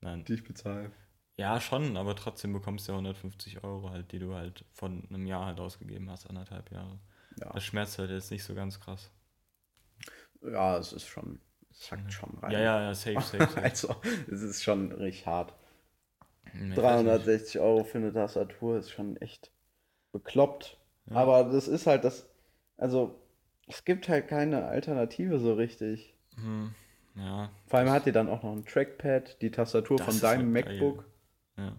Nein. die ich bezahle. Ja, schon, aber trotzdem bekommst du ja 150 Euro halt, die du halt von einem Jahr halt ausgegeben hast, anderthalb Jahre. Ja. Das schmerzt halt jetzt nicht so ganz krass. ja, es ist schon, es sackt schon rein. Ja, ja, ja, safe, safe, safe. Also, es ist schon richtig hart. Nee, weiß nicht. 360 Euro für eine Tastatur ist schon echt bekloppt. Ja. Aber das ist halt das, also es gibt halt keine Alternative so richtig. Hm, ja, Vor allem hat die dann auch noch ein Trackpad, die Tastatur von deinem halt geil. MacBook. ja.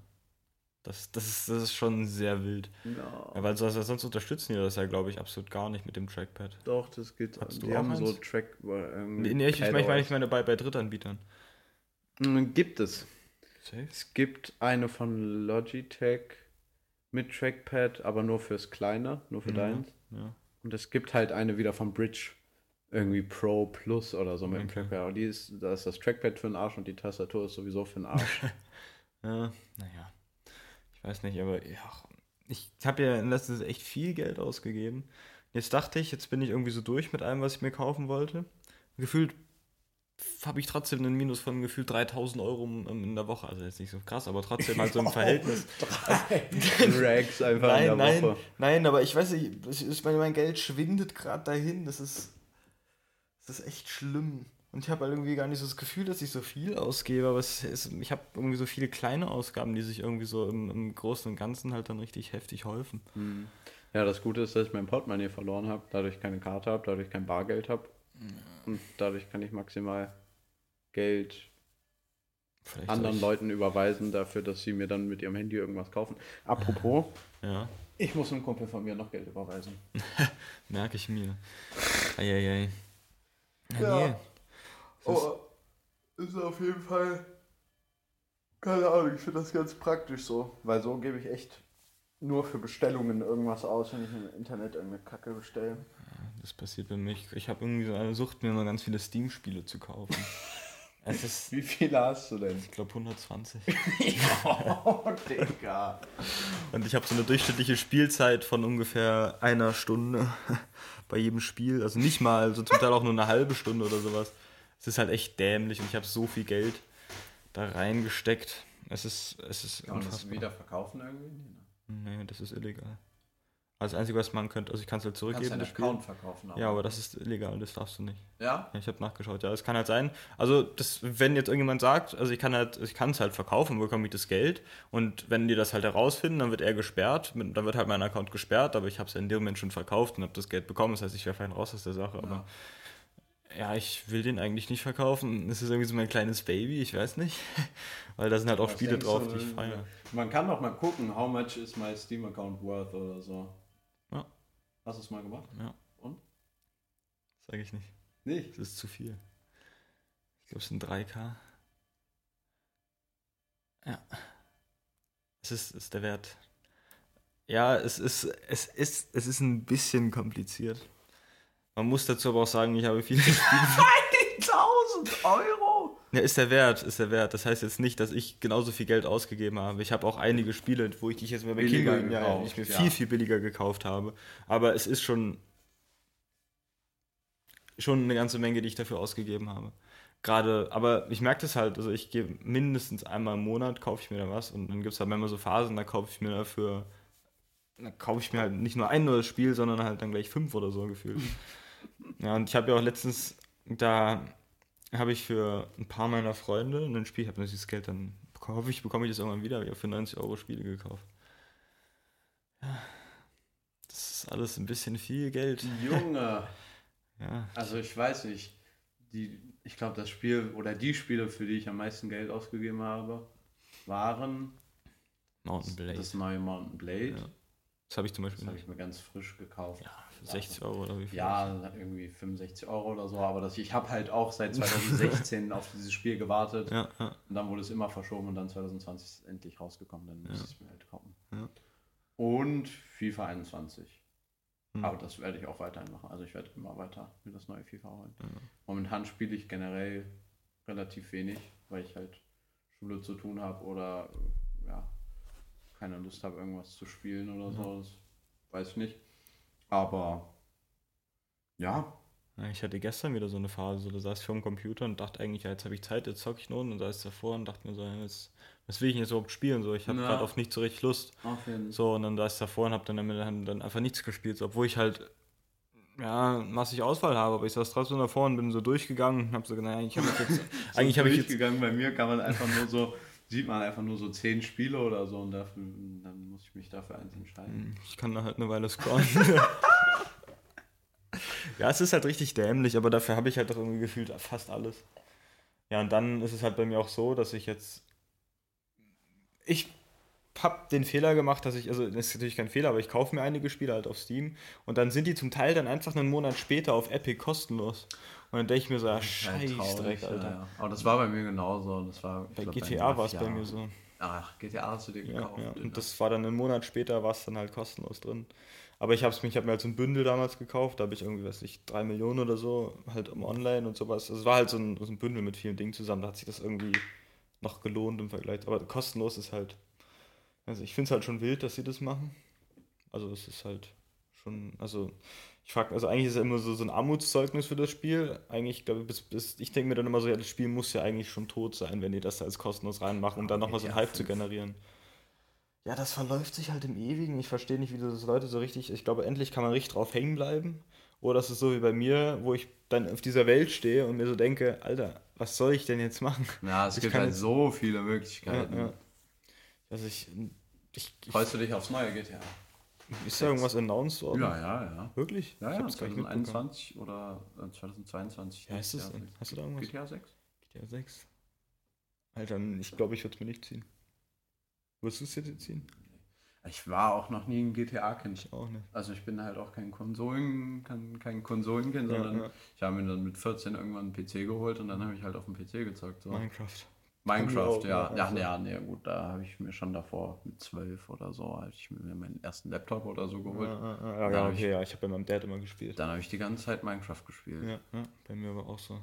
Das, das, ist, das ist schon sehr wild. Ja, Ja, weil sonst, unterstützen die das ja, glaube ich, absolut gar nicht mit dem Trackpad. doch, das geht. Hast du die auch haben so eins? Track. äh, Nee, nee ich, ich meine, ich meine, bei, bei Drittanbietern. Mm, Gibt es. Safe? Es gibt eine von Logitech mit Trackpad, aber nur fürs Kleine, nur für Mhm. deins. Ja. Und es gibt halt eine wieder von Bridge. Irgendwie Pro Plus oder so mit dem Okay. Trackpad. Aber die ist, da ist das Trackpad für den Arsch und die Tastatur ist sowieso für den Arsch. Ja, naja. Ich weiß nicht, aber ja, ich habe ja in letzter Zeit echt viel Geld ausgegeben. Jetzt dachte ich, jetzt bin ich irgendwie so durch mit allem, was ich mir kaufen wollte. Gefühlt habe ich trotzdem einen Minus von gefühlt 3000 Euro in in der Woche. Also jetzt nicht so krass, aber trotzdem halt so im Verhältnis. Rags einfach in Nein, der nein, Woche. nein, aber ich weiß nicht, ich, meine, mein Geld schwindet gerade dahin. Das ist, das ist echt schlimm. Und ich habe halt irgendwie gar nicht so das Gefühl, dass ich so viel ausgebe, aber ist, ich habe irgendwie so viele kleine Ausgaben, die sich irgendwie so im, im Großen und Ganzen halt dann richtig heftig häufen. Hm. Ja, das Gute ist, dass ich mein Portemonnaie verloren habe, dadurch keine Karte habe, dadurch kein Bargeld habe. Und dadurch kann ich maximal Geld Vielleicht anderen Leuten überweisen, dafür, dass sie mir dann mit ihrem Handy irgendwas kaufen. Apropos, ich, Ja, ich muss einem Kumpel von mir noch Geld überweisen. merke ich mir. Eieiei. Ja, Ja. nee. Oh, ist auf jeden Fall. Keine Ahnung, ich finde das ganz praktisch so. Weil so gebe ich echt nur für Bestellungen irgendwas aus, wenn ich im Internet irgendeine Kacke bestelle. Das passiert bei mir. Ich, ich habe irgendwie so eine Sucht, mir mal ganz viele Steam-Spiele zu kaufen. es ist, Wie viele hast du denn? ich glaube, 120. oh, Digga. Und ich habe so eine durchschnittliche Spielzeit von ungefähr einer Stunde bei jedem Spiel. Also nicht mal, also zum Teil auch nur eine halbe Stunde oder sowas. Es ist halt echt dämlich und ich habe so viel Geld da reingesteckt. Es ist, es ist Kann man das wieder verkaufen irgendwie? Ne? Nee, das ist illegal. Also das Einzige, was man könnte, also ich kann es halt Du kannst zurückgeben. deinen. Account verkaufen. Ja, aber das ist illegal, das darfst du nicht. Ja? Ja, ich habe nachgeschaut, ja, es kann halt sein. Also, das, wenn jetzt irgendjemand sagt, also ich kann halt, ich kann es halt verkaufen, bekomme ich das Geld. Und wenn die das halt herausfinden, dann wird er gesperrt. Dann wird halt mein Account gesperrt, aber ich habe es ja in dem Moment schon verkauft und habe das Geld bekommen. Das heißt, ich wäre fein raus aus der Sache. Aber ja, ich will den eigentlich nicht verkaufen. Es ist irgendwie so mein kleines Baby, ich weiß nicht. Weil da sind halt auch Was Spiele drauf, du, die ich feiere. Man kann doch mal gucken, how much is my Steam Account worth oder so. Hast du es mal gemacht? Ja. Und? Sage ich nicht. Nicht. Das ist zu viel. Ich glaube, es sind 3K. Ja. Es ist, ist der Wert. Ja, es ist, es ist, es ist ein bisschen kompliziert. Man muss dazu aber auch sagen, ich habe viele Spiele. 1000 Euro? Ja, ist der Wert, ist der Wert. Das heißt jetzt nicht, dass ich genauso viel Geld ausgegeben habe. Ich habe auch einige Spiele, wo ich dich jetzt mal bei ja, ich mir ja. viel, viel billiger gekauft habe. Aber es ist schon, schon eine ganze Menge, die ich dafür ausgegeben habe. Gerade, aber ich merke das halt, also ich gehe mindestens einmal im Monat, kaufe ich mir da was und dann gibt es halt manchmal so Phasen, da kaufe ich mir dafür, da kaufe ich mir halt nicht nur ein neues Spiel, sondern halt dann gleich fünf oder so gefühlt. ja, und ich habe ja auch letztens da habe ich für ein paar meiner Freunde ein Spiel, ich habe natürlich das Geld dann, hoffe ich, bekomme ich das irgendwann wieder, ich habe für 90 Euro Spiele gekauft. Ja, das ist alles ein bisschen viel Geld. Junge. Ja, Also ich weiß nicht. Die, ich glaube, das Spiel oder die Spiele, für die ich am meisten Geld ausgegeben habe, waren Mountain Blade. das neue Mountain Blade. Ja. Das habe ich zum Das Beispiel habe nicht. ich mir ganz frisch gekauft. Ja, 60 Euro oder wie viel? Ja, irgendwie 65 Euro oder so, aber das, ich habe halt auch seit 2016 auf dieses Spiel gewartet Ja, ja. und dann wurde es immer verschoben und dann 2020 ist es endlich rausgekommen, dann muss es mir halt kaufen. Ja. Und FIFA 21. Hm. Aber das werde ich auch weiterhin machen. Also ich werde immer weiter mir das neue FIFA holen. Ja. Momentan spiele ich generell relativ wenig, weil ich halt Schule zu tun habe oder ja, keine Lust habe, irgendwas zu spielen oder so. Das weiß ich nicht. Aber ja, Ich hatte gestern wieder so eine Phase, so, da saß ich vor dem Computer und dachte eigentlich, ja, jetzt habe ich Zeit, jetzt zocke ich nur und saß davor und dachte mir so, jetzt, was will ich denn jetzt überhaupt spielen? So, ich habe Ja. gerade auf nicht so richtig Lust. So, und dann saß ich davor und habe dann, dann, dann einfach nichts gespielt, so, obwohl ich halt, ja, massig Auswahl habe, aber ich saß trotzdem davor und bin so durchgegangen und habe so, naja, ich habe jetzt, eigentlich habe ich jetzt. Bei mir kann man einfach nur so, sieht man einfach nur so zehn Spiele oder so und dafür, dann muss ich mich dafür eins entscheiden. ich kann da halt eine Weile scrollen. ja, es ist halt richtig dämlich, aber dafür habe ich halt doch irgendwie gefühlt fast alles. Ja, und dann ist es halt bei mir auch so, dass ich jetzt. Ich habe den Fehler gemacht, dass ich, also das ist natürlich kein Fehler, aber ich kaufe mir einige Spiele halt auf Steam und dann sind die zum Teil dann einfach einen Monat später auf Epic kostenlos. Und dann denke ich mir so, ja, Halt scheiß Dreck, ja, Alter. ja. Aber das war bei mir genauso. Das war, Bei glaub, GTA war es bei mir so. Ach, GTA hast du dir Ja, gekauft. ja. Alter. Und das war dann einen Monat später, war es dann halt kostenlos drin. Aber ich habe mir, ich hab mir halt so ein Bündel damals gekauft, da habe ich irgendwie, weiß ich, drei Millionen oder so, halt im Online und sowas. Also es war halt so ein, so ein Bündel mit vielen Dingen zusammen, da hat sich das irgendwie noch gelohnt im Vergleich. Aber kostenlos ist halt, also ich finde es halt schon wild, dass sie das machen. Also es ist halt schon, also ich frage, also eigentlich ist es immer so, so ein Armutszeugnis für das Spiel. Eigentlich, glaube ich, bis, bis, ich denke mir dann immer so, ja, das Spiel muss ja eigentlich schon tot sein, wenn die das da als kostenlos reinmachen, um dann nochmal so einen Hype zu 5. generieren. Ja, das verläuft sich halt im Ewigen. Ich verstehe nicht, wie das Leute so richtig. Ich glaube, endlich kann man richtig drauf hängen bleiben. Oder das ist so wie bei mir, wo ich dann auf dieser Welt stehe und mir so denke, Alter, was soll ich denn jetzt machen? ja, es ich gibt halt jetzt- so viele Ja, Möglichkeiten. ja. Also ich, ich, ich Freust du dich aufs neue GTA? Ist da irgendwas announced worden? Ja, ja, ja. Wirklich? Ja, ich ja, hab's gar nicht mitbekommen. 2021 oder äh, 2022. Ja, ist es, Ja, hast du da irgendwas? GTA 6? GTA 6. Alter, ich glaube, ich würde es mir nicht ziehen. Würdest du es dir ziehen? Ich war auch noch nie ein GTA-Kind. Ich auch nicht. Also ich bin halt auch kein Konsolen, kein, kein Konsolenkind, Ja, sondern ja. ich habe mir dann mit 14 irgendwann einen PC geholt und dann habe ich halt auf dem PC gezockt. So. Minecraft. Minecraft, ja. ja, Ja, also. ja, nee, gut, da habe ich mir schon davor mit 12 oder so, habe ich mir meinen ersten Laptop oder so Ja, geholt. ja, ja, Dann ja, hab ich- okay, ja, ich habe bei meinem Dad immer gespielt. Dann habe ich die ganze Zeit Minecraft gespielt. Ja, ja, bei mir war auch so.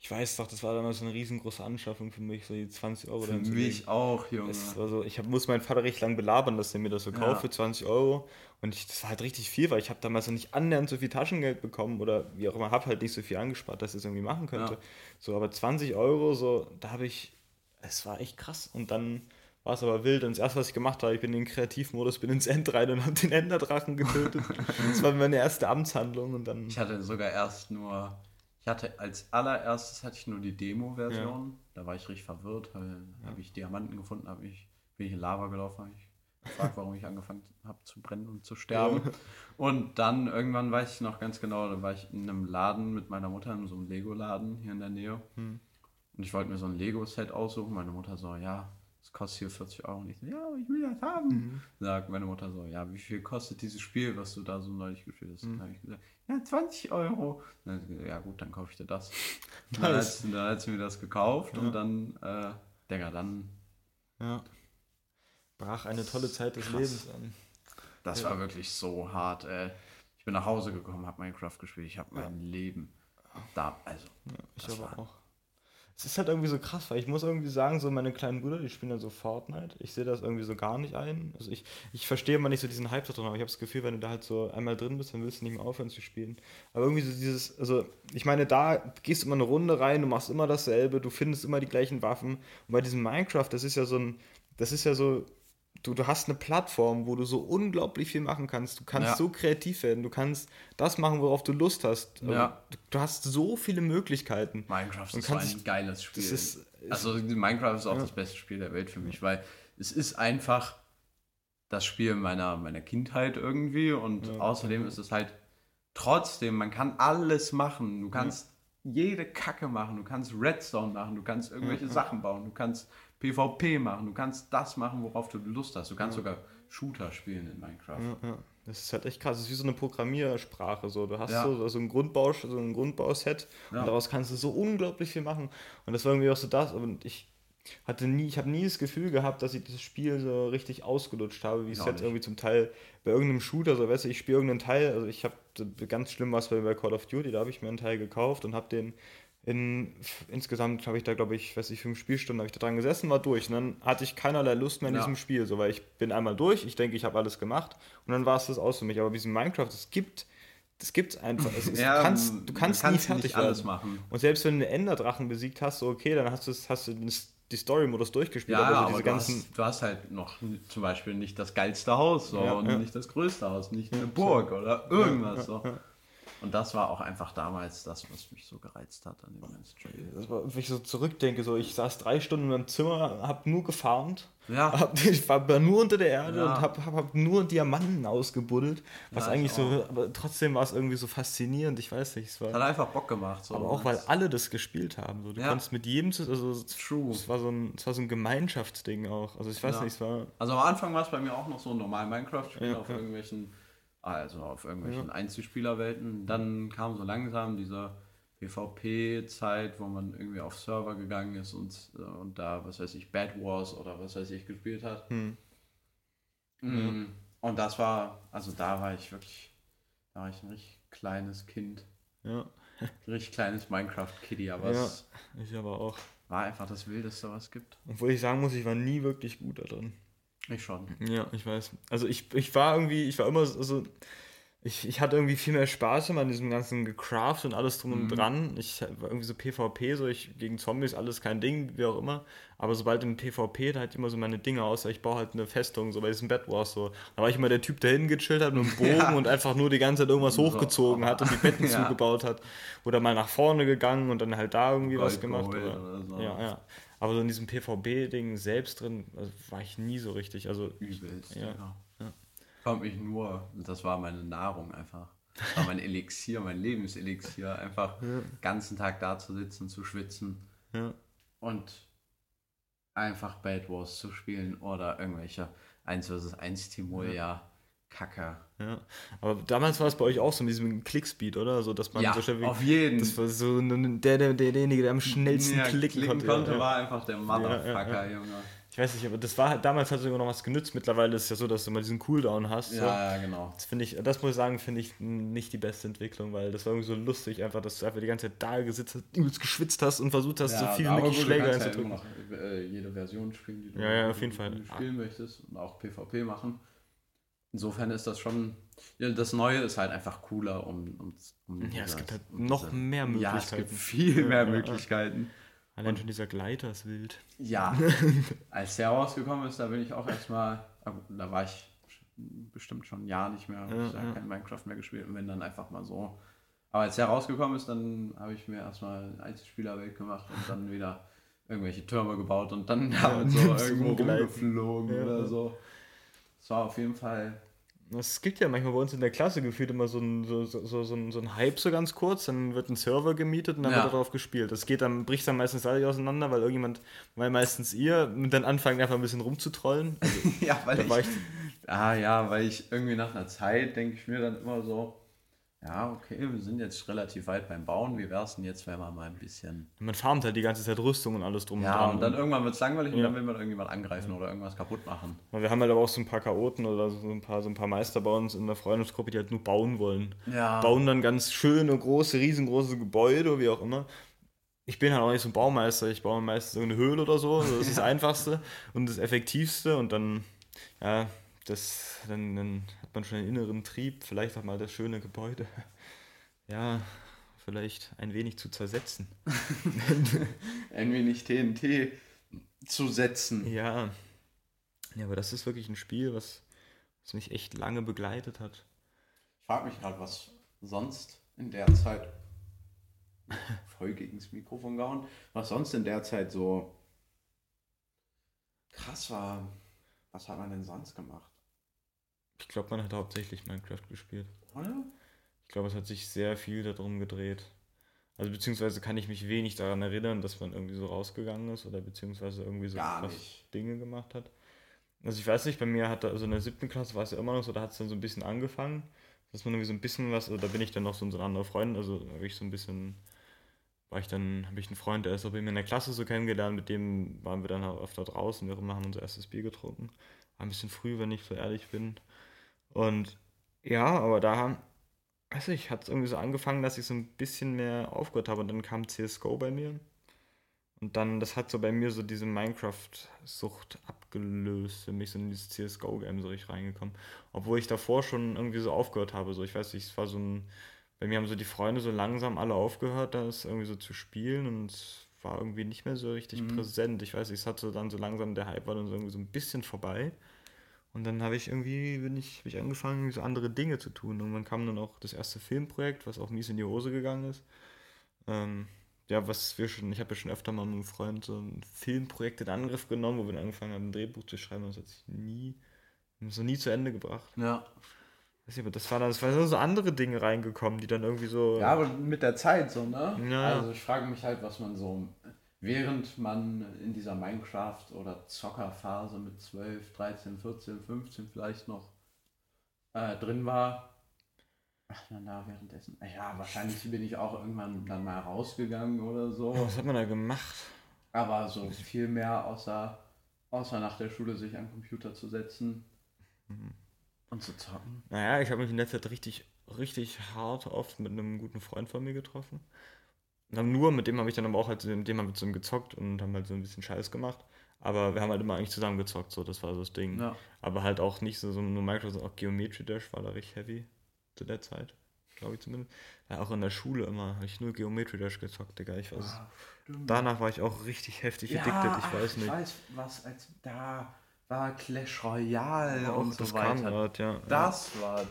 Ich weiß doch, das war damals so eine riesengroße Anschaffung für mich, so die 20 Euro Für mich auch, Junge. Es war so, ich hab, muss meinen Vater recht lang belabern, dass er mir das so Ja. kauft für 20 Euro. Und ich, das war halt richtig viel, weil ich habe damals noch nicht annähernd so viel Taschengeld bekommen oder wie auch immer, habe halt nicht so viel angespart, dass ich es irgendwie machen könnte. Ja. So, aber 20 Euro, so, da habe ich, es war echt krass. Und dann war es aber wild. Und das erste, was ich gemacht habe, ich bin in den Kreativmodus, bin ins End rein und habe den Enderdrachen getötet. das war meine erste Amtshandlung und dann. Ich hatte sogar erst nur, ich hatte als allererstes hatte ich nur die Demo-Version. Da war ich richtig verwirrt, weil habe ich Diamanten gefunden, habe ich, bin ich in Lava gelaufen, habe ich gefragt, warum ich angefangen habe zu brennen und zu sterben. Und dann irgendwann weiß ich noch ganz genau, da war ich in einem Laden mit meiner Mutter, in so einem Lego-Laden hier in der Nähe. Hm. Und ich wollte mir so ein Lego-Set aussuchen. Meine Mutter so, ja, das kostet hier 40 Euro. Und ich so, ja, ich will das haben. Mhm. Sagt meine Mutter so, ja, wie viel kostet dieses Spiel, was du da so neulich gespielt hast? Mhm. Dann habe ich gesagt, ja, 20 Euro. Dann sie gesagt, ja gut, dann kaufe ich dir das. Und Dann, hat, dann hat sie mir das gekauft Ja. und dann, äh, Digga, dann, Ja. Brach eine tolle Zeit des Krass. Lebens an. das Ja. war wirklich so hart, ey. Ich bin nach Hause gekommen, habe Minecraft gespielt, ich habe mein Leben da, also, Ich Das aber war- auch. Es ist halt irgendwie so krass, weil ich muss irgendwie sagen, so meine kleinen Brüder, die spielen ja so Fortnite. Ich sehe das irgendwie so gar nicht ein. Also ich, ich verstehe immer nicht so diesen Hype da drin, aber ich habe das Gefühl, wenn du da halt so einmal drin bist, dann willst du nicht mehr aufhören zu spielen. Aber irgendwie so dieses, also ich meine, da gehst du immer eine Runde rein, du machst immer dasselbe, du findest immer die gleichen Waffen. Und bei diesem Minecraft, das ist ja so ein, das ist ja so, du, du hast eine Plattform, wo du so unglaublich viel machen kannst. Du kannst Ja. so kreativ werden. Du kannst das machen, worauf du Lust hast. Ja. Du, du hast so viele Möglichkeiten. Minecraft ist kannst- ein geiles Spiel. ist- also Minecraft ist auch das beste Spiel der Welt für mich, weil es ist einfach das Spiel meiner, meiner Kindheit irgendwie und Ja. außerdem ist es halt trotzdem, man kann alles machen. Du kannst jede Kacke machen, du kannst Redstone machen, du kannst irgendwelche Sachen bauen, du kannst PvP machen, du kannst das machen, worauf du Lust hast. Du kannst sogar Shooter spielen in Minecraft. Ja, ja. Das ist halt echt krass. Das ist wie so eine Programmiersprache. So. Du hast Ja. so, so ein Grundbau, so ein Grundbauset Ja. und daraus kannst du so unglaublich viel machen. Und das war irgendwie auch so das. Und ich hatte nie, ich habe nie das Gefühl gehabt, dass ich das Spiel so richtig ausgelutscht habe, wie es jetzt nicht. irgendwie zum Teil bei irgendeinem Shooter, so weißt du, ich spiele irgendeinen Teil, also ich habe ganz schlimm was bei, bei Call of Duty, da habe ich mir einen Teil gekauft und habe den in insgesamt habe ich da glaube ich, weiß ich, fünf Spielstunden habe ich da dran gesessen, war durch und dann hatte ich keinerlei Lust mehr in Ja. diesem Spiel, so weil ich bin einmal durch, ich denke, ich habe alles gemacht und dann war es das aus für mich, aber diesem Minecraft, es gibt das gibt's einfach. Es ist, Ja, du kannst, du kannst, nie fertig nicht alles werden. machen. Und selbst wenn du einen Enderdrachen besiegt hast, so okay, dann hast du, es- hast du den- die Story-Modus durchgespielt, Ja, aber so aber diese du, ganzen. hast, du hast halt noch zum Beispiel nicht das geilste Haus so, Ja, und nicht das größte Haus, nicht eine Burg oder irgendwas so. Und das war auch einfach damals das, was mich so gereizt hat an dem ganzen Spiel. Das war, wenn ich so zurückdenke, so ich saß drei Stunden in meinem Zimmer, hab nur gefarmt. Ja. Hab, ich war nur unter der Erde Ja. und hab, hab, hab nur Diamanten ausgebuddelt. Was Ja, ich eigentlich so, aber trotzdem war es irgendwie so faszinierend, ich weiß nicht. Es war, Hat einfach Bock gemacht. So. aber auch weil alle das gespielt haben. So. Du Ja. konntest mit jedem, zu- also es- True. es war so ein, es war so ein Gemeinschaftsding auch. Also ich weiß nicht, es war. Also am Anfang war es bei mir auch noch so ein normal Minecraft-Spiel auf irgendwelchen, also auf irgendwelchen Einzelspielerwelten. Dann kam so langsam diese PvP-Zeit, wo man irgendwie auf Server gegangen ist und, äh, und da, was weiß ich, Bad Wars oder was weiß ich gespielt hat. Hm. Mm. Und das war, also da war ich wirklich, da war ich ein richtig kleines Kind, Ja, ein richtig kleines Minecraft-Kitty, aber Ja. es ich aber auch. war einfach das Wildeste, was es gibt. Obwohl ich sagen muss, ich war nie wirklich gut da drin. Ich schon. Ja, ich weiß. Also ich, ich war irgendwie, ich war immer so, also ich, ich hatte irgendwie viel mehr Spaß immer an diesem ganzen Gecraft und alles drum und dran. Ich war irgendwie so PvP, so ich gegen Zombies, alles kein Ding, wie auch immer. Aber sobald im PvP, da halt immer so meine Dinge aus, ich baue halt eine Festung, so bei diesem Bed Wars so. Da war ich immer der Typ, der hingechillt hat mit einem Bogen Ja. und einfach nur die ganze Zeit irgendwas So. hochgezogen hat und die Betten Ja. zugebaut hat. Oder mal nach vorne gegangen und dann halt da irgendwie was Gold gemacht. geholt Oder, oder so. Ja, ja. Aber so in diesem PvP-Ding selbst drin also war ich nie so richtig. Also Übelst, Ja, ja. ja. Kommt mich nur, das war meine Nahrung einfach. Das war mein Elixier, mein Lebenselixier. Einfach den ganzen Tag da zu sitzen, zu schwitzen ja. und einfach Bad Wars zu spielen oder irgendwelche 1 vs 1 Timolia Kacke. Ja, aber damals war es bei euch auch so mit diesem Klickspeed, oder? So, dass man Ja, so schnell wie- auf jeden. Das war so der, der, der, derjenige, der am schnellsten Ja, klicken, konnte. ja, ja. war einfach der Motherfucker, ja, Junge. Ich weiß nicht, aber das war halt, damals hat es immer noch was genützt. Mittlerweile ist es ja so, dass du immer diesen Cooldown hast. So. Ja, ja, genau. Das finde ich, das muss ich sagen, finde ich nicht die beste Entwicklung, weil das war irgendwie so lustig, einfach, dass du einfach die ganze Zeit da gesitzt hast, übelst geschwitzt hast und versucht hast, so viel wie aber möglich Schläge einzudrücken. Ja noch äh, jede Version spielen, die du, Ja, ja, auf jeden du Fall. spielen möchtest und auch PvP machen. Insofern ist das schon. Ja, das Neue ist halt einfach cooler, um. um, um Ja, es diese- gibt halt um noch diese- mehr Ja, es gibt Möglichkeiten. viel mehr. Möglichkeiten. Allein schon dieser Gleiter ist wild. Ja, als der rausgekommen ist, da bin ich auch erstmal. Da war ich bestimmt schon ein Jahr nicht mehr, habe Ja, ich ja. kein Minecraft mehr gespielt und bin dann einfach mal so. Aber als der rausgekommen ist, dann habe ich mir erstmal Einzelspielerwelt gemacht und dann wieder irgendwelche Türme gebaut und dann damit so irgendwo rumgeflogen Ja. oder so. Es war auf jeden Fall. Es gibt ja manchmal bei uns in der Klasse gefühlt immer so ein, so, so, so, so ein, so ein Hype so ganz kurz, dann wird ein Server gemietet und dann Ja. wird darauf gespielt. Das geht dann, bricht dann meistens alle auseinander, weil irgendjemand, weil meistens ihr dann anfangt einfach ein bisschen rumzutrollen. Also, Ja, weil war ich, Ah ja, weil ich irgendwie nach einer Zeit denke ich mir dann immer so, ja, okay, wir sind jetzt relativ weit beim Bauen, wie wär's denn jetzt, wenn wir mal ein bisschen. man farmt halt die ganze Zeit Rüstung und alles drum Ja, dran. und dann irgendwann wird's langweilig und Ja. dann will man irgendjemand angreifen oder irgendwas kaputt machen. Und wir haben halt aber auch so ein paar Chaoten oder so ein paar, so ein paar Meister bei uns in der Freundesgruppe, die halt nur bauen wollen. Ja. Bauen dann ganz schöne, große, riesengroße Gebäude, wie auch immer. Ich bin halt auch nicht so ein Baumeister, ich baue meistens irgendeine Höhle oder so. Das ist das Einfachste und das Effektivste und dann, ja, das, dann, dann man schon einen inneren Trieb, vielleicht auch mal das schöne Gebäude. Ja, vielleicht ein wenig zu zersetzen. Ein wenig TNT zu setzen. Ja. Ja, aber das ist wirklich ein Spiel, was, was mich echt lange begleitet hat. Ich frage mich gerade, was sonst in der Zeit voll gegen das Mikrofon gehauen, was sonst in der Zeit so krass war. Was hat man denn sonst gemacht? Ich glaube, man hat hauptsächlich Minecraft gespielt. Oder? Ich glaube, es hat sich sehr viel darum gedreht. Also beziehungsweise kann ich mich wenig daran erinnern, dass man irgendwie so rausgegangen ist oder beziehungsweise irgendwie so nicht. Dinge gemacht hat. Also ich weiß nicht, bei mir hat da, also in der siebten Klasse war es ja immer noch so, da hat es dann so ein bisschen angefangen, dass man irgendwie so ein bisschen was, also da bin ich dann noch so ein anderer Freund, also habe ich so ein bisschen, war ich dann, habe ich einen Freund, der ist auch bei mir in der Klasse so kennengelernt, mit dem waren wir dann auch öfter draußen, wir haben unser erstes Bier getrunken. War ein bisschen früh, wenn ich so ehrlich bin. Und ja, aber da, weiß ich, hat es irgendwie so angefangen, dass ich so ein bisschen mehr aufgehört habe und dann kam CSGO bei mir. Und dann, das hat so bei mir so diese Minecraft-Sucht abgelöst, für mich so in dieses CSGO-Game so richtig reingekommen. Obwohl ich davor schon irgendwie so aufgehört habe, so ich weiß nicht, es war so ein, bei mir haben so die Freunde so langsam alle aufgehört, das irgendwie so zu spielen und es war irgendwie nicht mehr so richtig Mhm. präsent. Ich weiß nicht, es hatte dann so langsam, der Hype war dann so irgendwie so ein bisschen vorbei. Und dann habe ich irgendwie, bin ich, habe ich angefangen, so andere Dinge zu tun. Und dann kam dann auch das erste Filmprojekt, was auch mies in die Hose gegangen ist. Ähm, ja, was wir schon, ich habe ja schon öfter mal mit einem Freund so ein Filmprojekt in Angriff genommen, wo wir dann angefangen haben, ein Drehbuch zu schreiben. Und das hat sich nie, noch nie zu Ende gebracht. Ja. Weiß nicht, aber das war dann, das waren so andere Dinge reingekommen, die dann irgendwie so. Ja, aber mit der Zeit so, ne? Ja. Also ich frage mich halt, was man so, während man in dieser Minecraft- oder Zockerphase mit 12, 13, 14, 15 vielleicht noch äh, drin war, macht man da währenddessen? Ja, wahrscheinlich bin ich auch irgendwann dann mal rausgegangen oder so. Was hat man da gemacht? Aber so viel mehr außer, außer nach der Schule sich an Computer zu setzen und zu zocken. Naja, ich habe mich in letzter Zeit richtig, richtig hart oft mit einem guten Freund von mir getroffen. Nur, mit dem habe ich dann aber auch halt, mit dem haben wir zusammen gezockt und haben halt so ein bisschen Scheiß gemacht. Aber wir haben halt immer eigentlich zusammen gezockt, so, das war so das Ding. Ja. Aber halt auch nicht so, so nur Minecraft, sondern auch Geometry Dash war da richtig heavy zu der Zeit, glaube ich zumindest. Ja, auch in der Schule immer habe ich nur Geometry Dash gezockt, Digga. Ich weiß, Ah, danach war ich auch richtig heftig addicted, ich ach, weiß nicht. Ich weiß, was als da war Clash Royale Auch und so das kam weiter. grad, ja. Das war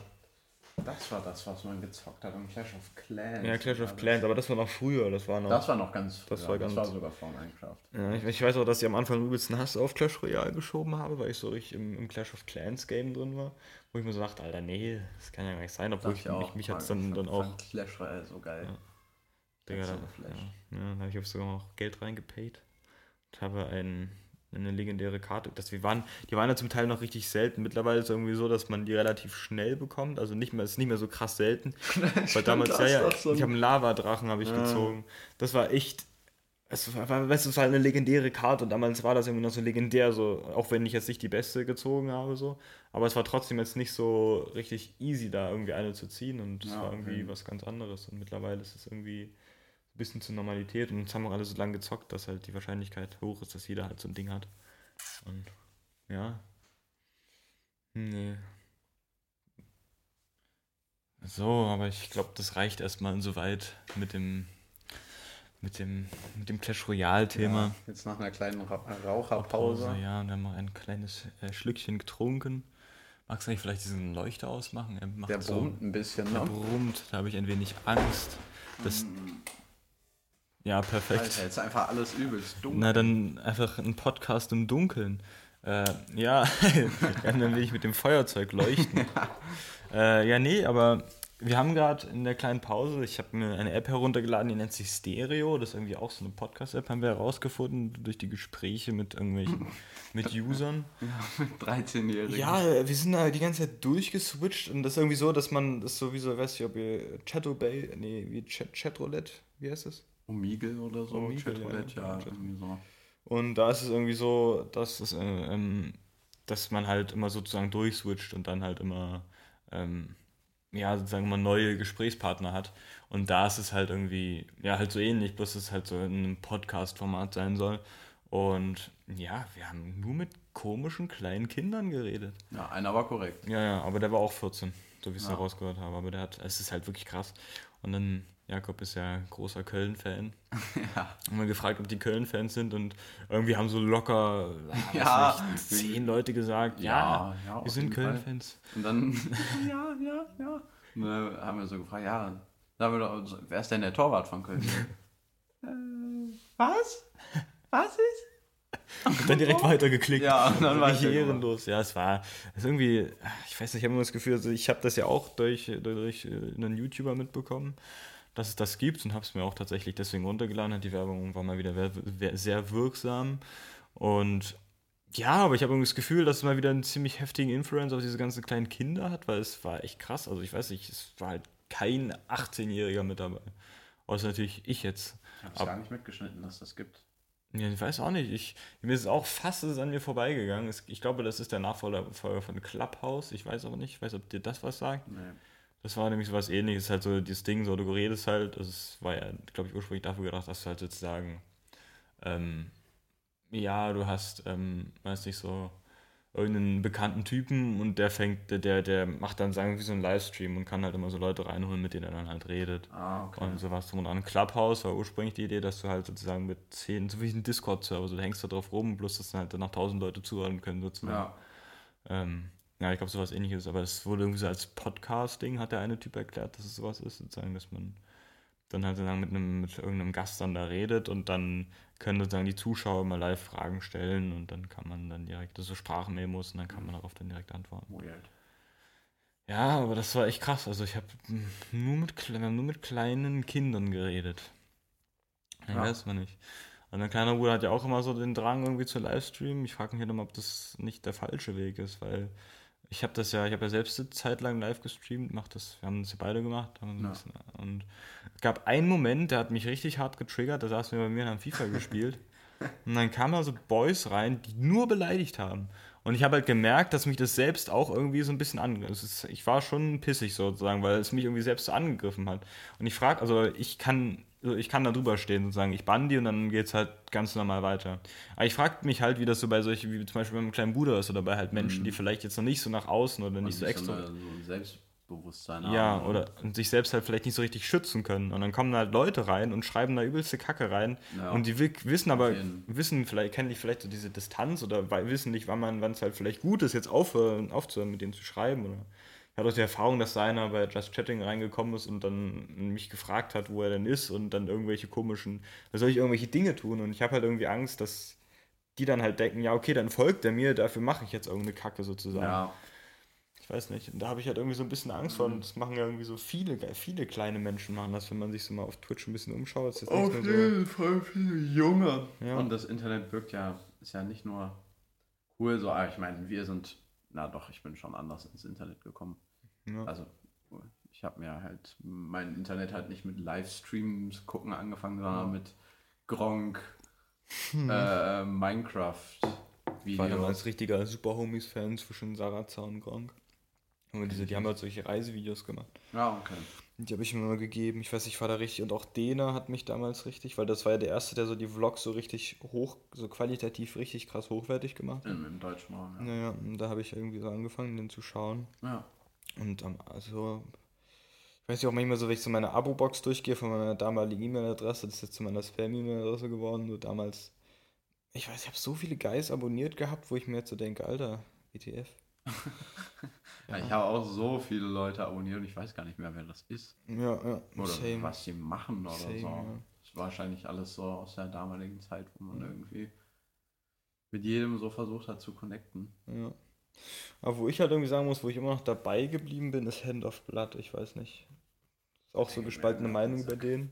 das war das, was man gezockt hat und Clash of Clans. Ja, Clash of Clans, aber das war noch früher, das war noch. Das war noch ganz früher. Das war ganz- das war sogar vor Minecraft. Ja, ich, ich weiß auch, dass ich am Anfang übelsten Hass auf Clash Royale geschoben habe, weil ich so richtig im, im Clash of Clans Game drin war, wo ich mir so dachte, Alter, nee, das kann ja gar nicht sein, obwohl ich, mich, mich hat es dann, dann auch, Clash Royale so geil. Ja. Digga, da, ja, ja, da habe ich auch sogar noch Geld reingepaid und habe ein, eine legendäre Karte, dass wir waren, die waren ja zum Teil noch richtig selten, mittlerweile ist es irgendwie so, dass man die relativ schnell bekommt, also nicht mehr, ist nicht mehr so krass selten, weil damals, das ja, ja, so ich habe einen Lavadrachen habe ich Ja. gezogen. Das war echt, es war, weißt du, es war eine legendäre Karte und damals war das irgendwie noch so legendär, so, auch wenn ich jetzt nicht die beste gezogen habe, so. Aber es war trotzdem jetzt nicht so richtig easy, da irgendwie eine zu ziehen und es Ja, war irgendwie okay. was ganz anderes. Und mittlerweile ist es irgendwie bisschen zur Normalität und jetzt haben wir alle so lange gezockt, dass halt die Wahrscheinlichkeit hoch ist, dass jeder halt so ein Ding hat. Und ja. Nee. So, aber ich glaube, das reicht erstmal insoweit mit dem mit dem mit dem Clash Royale Thema. Ja, jetzt nach einer kleinen Ra Raucherpause. ja, und wir haben noch ein kleines äh, Schlückchen getrunken. Magst du nicht vielleicht diesen Leuchter ausmachen? Er Der so, brummt ein bisschen, Der ne? brummt, da habe ich ein wenig Angst. Das, ja, perfekt. Alter, jetzt einfach alles übelst dunkel. Na, dann einfach ein Podcast im Dunkeln. Äh, ja, dann will ich mit dem Feuerzeug leuchten. äh, ja, nee, aber wir haben gerade in der kleinen Pause, ich habe mir eine App heruntergeladen, die nennt sich Stereo. Das ist irgendwie auch so eine Podcast-App, haben wir herausgefunden, durch die Gespräche mit irgendwelchen, mit Usern. Ja, mit 13-Jährigen. Ja, wir sind da die ganze Zeit durchgeswitcht und das ist irgendwie so, dass man das sowieso, weiß ich, ob ihr Chatobay, nee, wie Chat, Chatroulette, wie heißt das? Omegle oder so. Omegle, Chatroulette, ja, ja, so. Und da ist es irgendwie so, dass, es, äh, ähm, dass man halt immer sozusagen durchswitcht und dann halt immer, ähm, ja, sozusagen immer neue Gesprächspartner hat. Und da ist es halt irgendwie, ja, halt so ähnlich, bloß dass es halt so in einem Podcast-Format sein soll. Und ja, wir haben nur mit komischen kleinen Kindern geredet. Ja, einer war korrekt. Ja, ja, aber der war auch 14, so wie ich es Ja. herausgehört habe. Aber der hat, es ist halt wirklich krass. Und dann, Jakob ist ja großer Köln-Fan. Ja. Haben wir gefragt, ob die Köln-Fans sind und irgendwie haben so locker Ja. nicht, zehn Leute gesagt, Ja, ja, ja, wir sind. Köln-Fans. Und dann, ja, ja, ja. Und dann haben wir so gefragt, ja, wer ist denn der Torwart von Köln? äh, was? Was ist? Und dann direkt weitergeklickt. Ja, und dann Richtig weitergemacht. ehrenlos. Ja, es war ist irgendwie, ich weiß nicht, ich habe immer das Gefühl, also ich habe das ja auch durch, durch äh, einen YouTuber mitbekommen, dass es das gibt und habe es mir auch tatsächlich deswegen runtergeladen. Hat die Werbung war mal wieder sehr wirksam. Und ja, aber ich habe irgendwie das Gefühl, dass es mal wieder einen ziemlich heftigen Influence auf diese ganzen kleinen Kinder hat, weil es war echt krass. Also ich weiß nicht, es war halt kein 18-Jähriger mit dabei. Außer natürlich ich jetzt. Ich habe es gar nicht mitgeschnitten, dass das gibt. Ja, ich weiß auch nicht. Ich, mir ist es auch fast ist es an mir vorbeigegangen. Es, ich glaube, das ist der Nachfolger von Clubhouse. Ich weiß aber nicht. Ich weiß, ob dir das was sagt. Nee. Das war nämlich so was ähnliches. Halt so dieses Ding, so du redest halt. Also es war ja, glaube ich, ursprünglich dafür gedacht, dass du halt sozusagen, ähm, ja, du hast, ähm, weiß nicht, so irgendeinen bekannten Typen und der fängt, der, der, macht dann, sagen wir, wie so einen Livestream und kann halt immer so Leute reinholen, mit denen er dann halt redet. Ah, okay. Und sowas drum und dran. Clubhouse war ursprünglich die Idee, dass du halt sozusagen mit zehn, so wie ein Discord-Server, so du hängst da drauf rum, bloß dass dann halt danach tausend Leute zuhören können sozusagen. ja. Ähm, ja, ich glaube sowas ähnliches, aber es wurde irgendwie so als Podcast-Ding, hat der eine Typ erklärt, dass es sowas ist, sozusagen, dass man dann halt sozusagen mit einem, mit irgendeinem Gast dann da redet und dann können sozusagen die Zuschauer mal live Fragen stellen und dann kann man dann direkt, das ist so Sprachmemos und dann kann man darauf dann direkt antworten. Weird. Ja, aber das war echt krass. Also ich habe nur mit, kle- wir haben nur mit kleinen Kindern geredet. Ja, Ja. weiß man nicht. Und mein kleiner Bruder hat ja auch immer so den Drang irgendwie zu Livestreamen. Ich frage mich halt immer, ob das nicht der falsche Weg ist, weil ich habe das ja, ich habe ja selbst eine Zeit lang live gestreamt, mach das, wir haben das ja beide gemacht. Ja. bisschen, und es gab einen Moment, der hat mich richtig hart getriggert, da saßen wir bei mir und haben FIFA gespielt. Und dann kamen da so Boys rein, die nur beleidigt haben. Und ich habe halt gemerkt, dass mich das selbst auch irgendwie so ein bisschen angegriffen Ich war schon pissig sozusagen, weil es mich irgendwie selbst so angegriffen hat. Und ich frage, also ich kann, also ich kann da drüber stehen sozusagen. Ich bann die und dann geht's halt ganz normal weiter. Aber ich frage mich halt, wie das so bei solchen, wie zum Beispiel bei meinem kleinen Bruder ist oder bei halt Menschen, die vielleicht jetzt noch nicht so nach außen oder nicht so Und extra. So, eine, so ein Selbstbewusstsein Ja, haben. oder und sich selbst halt vielleicht nicht so richtig schützen können. Und dann kommen da halt Leute rein und schreiben da übelste Kacke rein. Ja. Und die wi- wissen aber, wissen vielleicht, kennen nicht vielleicht so diese Distanz oder wissen nicht, wann man, wann es halt vielleicht gut ist, jetzt aufhören, aufzuhören, mit denen zu schreiben. Oder ich hatte auch die Erfahrung, dass da einer bei Just Chatting reingekommen ist und dann mich gefragt hat, wo er denn ist und dann irgendwelche komischen, da soll ich irgendwelche Dinge tun. Und ich habe halt irgendwie Angst, dass die dann halt denken, ja, okay, dann folgt er mir, dafür mache ich jetzt irgendeine Kacke sozusagen. Ja, Ich weiß nicht. Und da habe ich halt irgendwie so ein bisschen Angst vor. Und das machen ja irgendwie so viele, viele kleine Menschen machen das, wenn man sich so mal auf Twitch ein bisschen umschaut. Ist auf jeden Fall viele Junge. Ja. Und das Internet wirkt ja, ist ja nicht nur cool, so, ah, ich meine, wir sind, na doch, ich bin schon anders ins Internet gekommen. ja. Also, ich habe mir halt mein Internet halt nicht mit Livestreams gucken angefangen, sondern mit Gronk, äh, Minecraft. Ich war damals richtiger Super Homies-Fan zwischen Sarazar und Gronk. Und diese, die haben halt solche Reisevideos gemacht. Ja, okay. Die habe ich mir mal gegeben. Ich weiß nicht, ich war da richtig. Und auch Dena hat mich damals richtig, weil das war ja der erste, der so die Vlogs so richtig hoch, so qualitativ richtig krass hochwertig gemacht hat. Im, im deutschen Raum, ja. Naja, und da habe ich irgendwie so angefangen, den zu schauen. ja. Und ähm, also, ich weiß nicht, auch manchmal so, wenn ich so meine Abo-Box durchgehe von meiner damaligen E-Mail-Adresse, das ist jetzt zu meiner Spam-E-Mail-Adresse geworden, nur damals, ich weiß, ich habe so viele Guys abonniert gehabt, wo ich mir jetzt so denke, Alter, WTF. Ja, ich habe auch so viele Leute abonniert und ich weiß gar nicht mehr, wer das ist. Ja, ja, Oder same. was sie machen oder Same, so. ja. Das ist wahrscheinlich alles so aus der damaligen Zeit, wo man irgendwie mit jedem so versucht hat zu connecten. Ja. Aber wo ich halt irgendwie sagen muss, wo ich immer noch dabei geblieben bin, ist Hand of Blood, ich weiß nicht. Ist auch so gespaltene Meinung bei denen.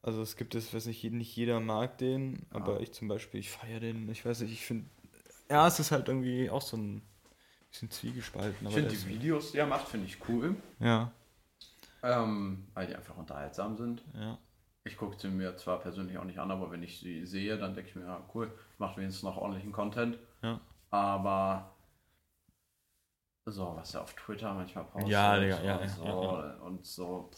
Also es gibt es, weiß nicht, nicht jeder mag den, aber Ja. ich zum Beispiel, ich feiere den, ich weiß nicht, ich finde, ja, es ist halt irgendwie auch so ein bisschen zwiegespalten. Ich finde die Videos, die er macht, finde ich cool. Ja, Ähm, weil die einfach unterhaltsam sind. ja. Ich gucke sie mir zwar persönlich auch nicht an, aber wenn ich sie sehe, dann denke ich mir, ja, cool, macht wenigstens noch ordentlichen Content. Ja. Aber so, was er auf Twitter manchmal postet Ja, Digga, ja, und, ja, so, ja, und so,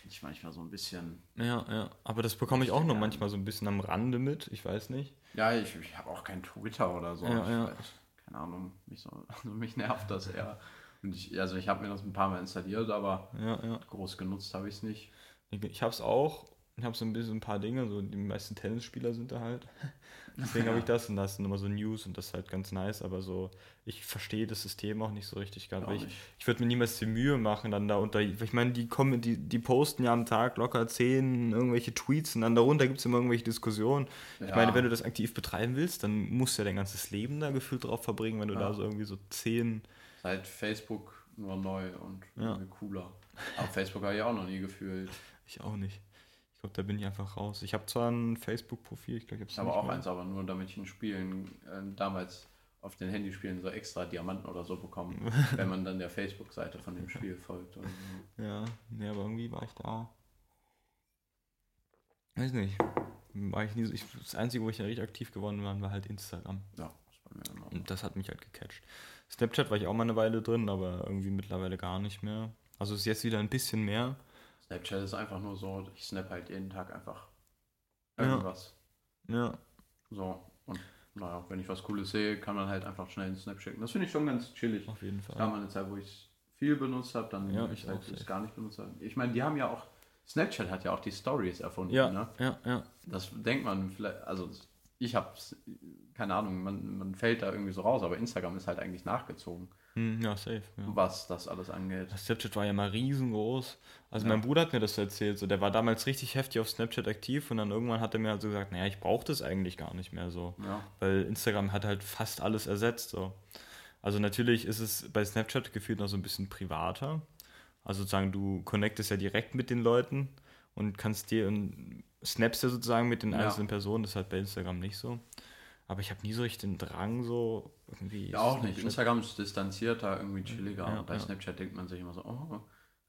finde ich manchmal so ein bisschen. Ja, ja. Aber das bekomme ich auch nur manchmal so ein bisschen am Rande mit, ich weiß nicht. Ja, ich, ich habe auch kein Twitter oder so. Ja, ich ja. Weiß, keine Ahnung, mich, so, also mich nervt das eher. Und ich, also ich habe mir das ein paar Mal installiert, aber Ja, groß genutzt habe ich es nicht. Ich, ich hab's auch. Ich habe so ein bisschen ein paar Dinge, so die meisten Tennisspieler sind da halt. Deswegen habe ich das und das sind immer so News und das ist halt ganz nice, aber so, ich verstehe das System auch nicht so richtig. Auch weil Ich, nicht. ich würde mir niemals die Mühe machen, dann da unter. Ich meine, die kommen, die, die posten ja am Tag locker zehn irgendwelche Tweets und dann darunter gibt es immer irgendwelche Diskussionen. Ich Ja. meine, wenn du das aktiv betreiben willst, dann musst du ja dein ganzes Leben da gefühlt drauf verbringen, wenn du Ja. da so irgendwie so zehn. Seit Facebook nur neu und Ja. cooler. Aber Facebook habe ich auch noch nie gefühlt. Ich auch nicht. Ich glaube, da bin ich einfach raus. Ich habe zwar ein Facebook-Profil, ich glaube, ich Ich habe auch eins, aber nur damit ich in Spielen äh, damals auf den Handyspielen so extra Diamanten oder so bekommen, wenn man dann der Facebook-Seite von dem Spiel folgt. Oder so. Ja, nee, aber irgendwie war ich da. Weiß nicht. War ich nie so, ich, das Einzige, wo ich ja richtig aktiv geworden war, war halt Instagram. Ja, ist bei mir dann auch. Und das hat mich halt gecatcht. Snapchat war ich auch mal eine Weile drin, aber irgendwie mittlerweile gar nicht mehr. Also ist jetzt wieder ein bisschen mehr. Snapchat ist einfach nur so, ich snap halt jeden Tag einfach Ja. irgendwas. Ja. So. Und naja, wenn ich was Cooles sehe, kann man halt einfach schnell einen Snap schicken. Das finde ich schon ganz chillig. Auf jeden Fall. mal eine Zeit, wo ich es viel benutzt habe, dann Ja, ich halt es gar nicht benutzt. habe. Ich meine, die haben ja auch, Snapchat hat ja auch die Stories erfunden. Ja, Ne? ja, ja. Das denkt man vielleicht, also ich hab's, keine Ahnung, man, man fällt da irgendwie so raus, aber Instagram ist halt eigentlich nachgezogen, Hm, ja, safe. Ja. was das alles angeht. Snapchat war ja mal riesengroß. Also Ja. mein Bruder hat mir das so erzählt. So, der war damals richtig heftig auf Snapchat aktiv und dann irgendwann hat er mir halt so gesagt, naja, ich brauche das eigentlich gar nicht mehr so. Ja, Weil Instagram hat halt fast alles ersetzt. So. Also natürlich ist es bei Snapchat gefühlt noch so ein bisschen privater. Also sozusagen, du connectest ja direkt mit den Leuten und kannst dir und snaps ja sozusagen mit den Ja. einzelnen Personen. Das ist halt bei Instagram nicht so. Aber ich habe nie so richtig den Drang, so irgendwie. ja auch nicht. Snapchat- Instagram ist distanzierter, irgendwie chilliger. Ja, und bei ja. Snapchat denkt man sich immer so, oh,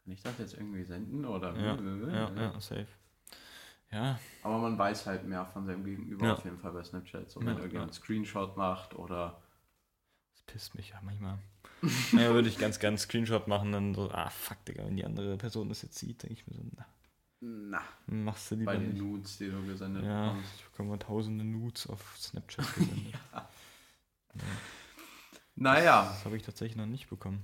kann ich das jetzt irgendwie senden oder Ja, ja, ja, safe. Ja, Aber man weiß halt mehr von seinem Gegenüber auf jeden Fall bei Snapchat. So, wenn Ja, irgendjemand einen Screenshot macht oder das pisst mich ja manchmal. ja, würde ich ganz gern einen Screenshot machen, dann so, ah fuck, Digga, wenn die andere Person das jetzt sieht, denke ich mir so, na, na, machst du lieber bei den nicht. Nudes, die du gesendet Ja, bekommst. ich bekomme tausende Nudes auf Snapchat gesendet. Naja, Das habe ich tatsächlich noch nicht bekommen.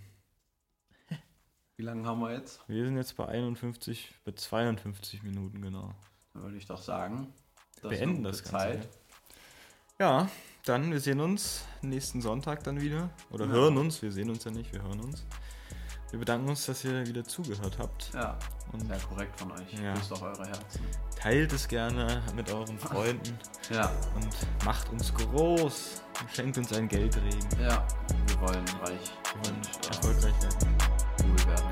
wie lange haben wir jetzt? Wir sind jetzt bei 51, bei 52 Minuten, genau. Dann würde ich doch sagen, das Beenden das Ganze. Zeit. Ja, dann, wir sehen uns nächsten Sonntag dann wieder. Oder Ja. hören uns, wir sehen uns ja nicht, wir hören uns. Wir bedanken uns, dass ihr wieder zugehört habt. Ja, Und sehr korrekt von euch. Ja. Küsst auch eure Herzen. teilt es gerne mit euren Freunden Ja, und macht uns groß. Und schenkt uns einen Geldregen. ja, wir wollen reich Wir wollen und äh, erfolgreich werden. cool werden.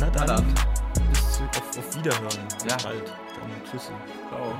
Na Na dann, dann, bis zu, auf, auf Wiederhören. Bis Ja. bald. Dann tschüssi. ciao.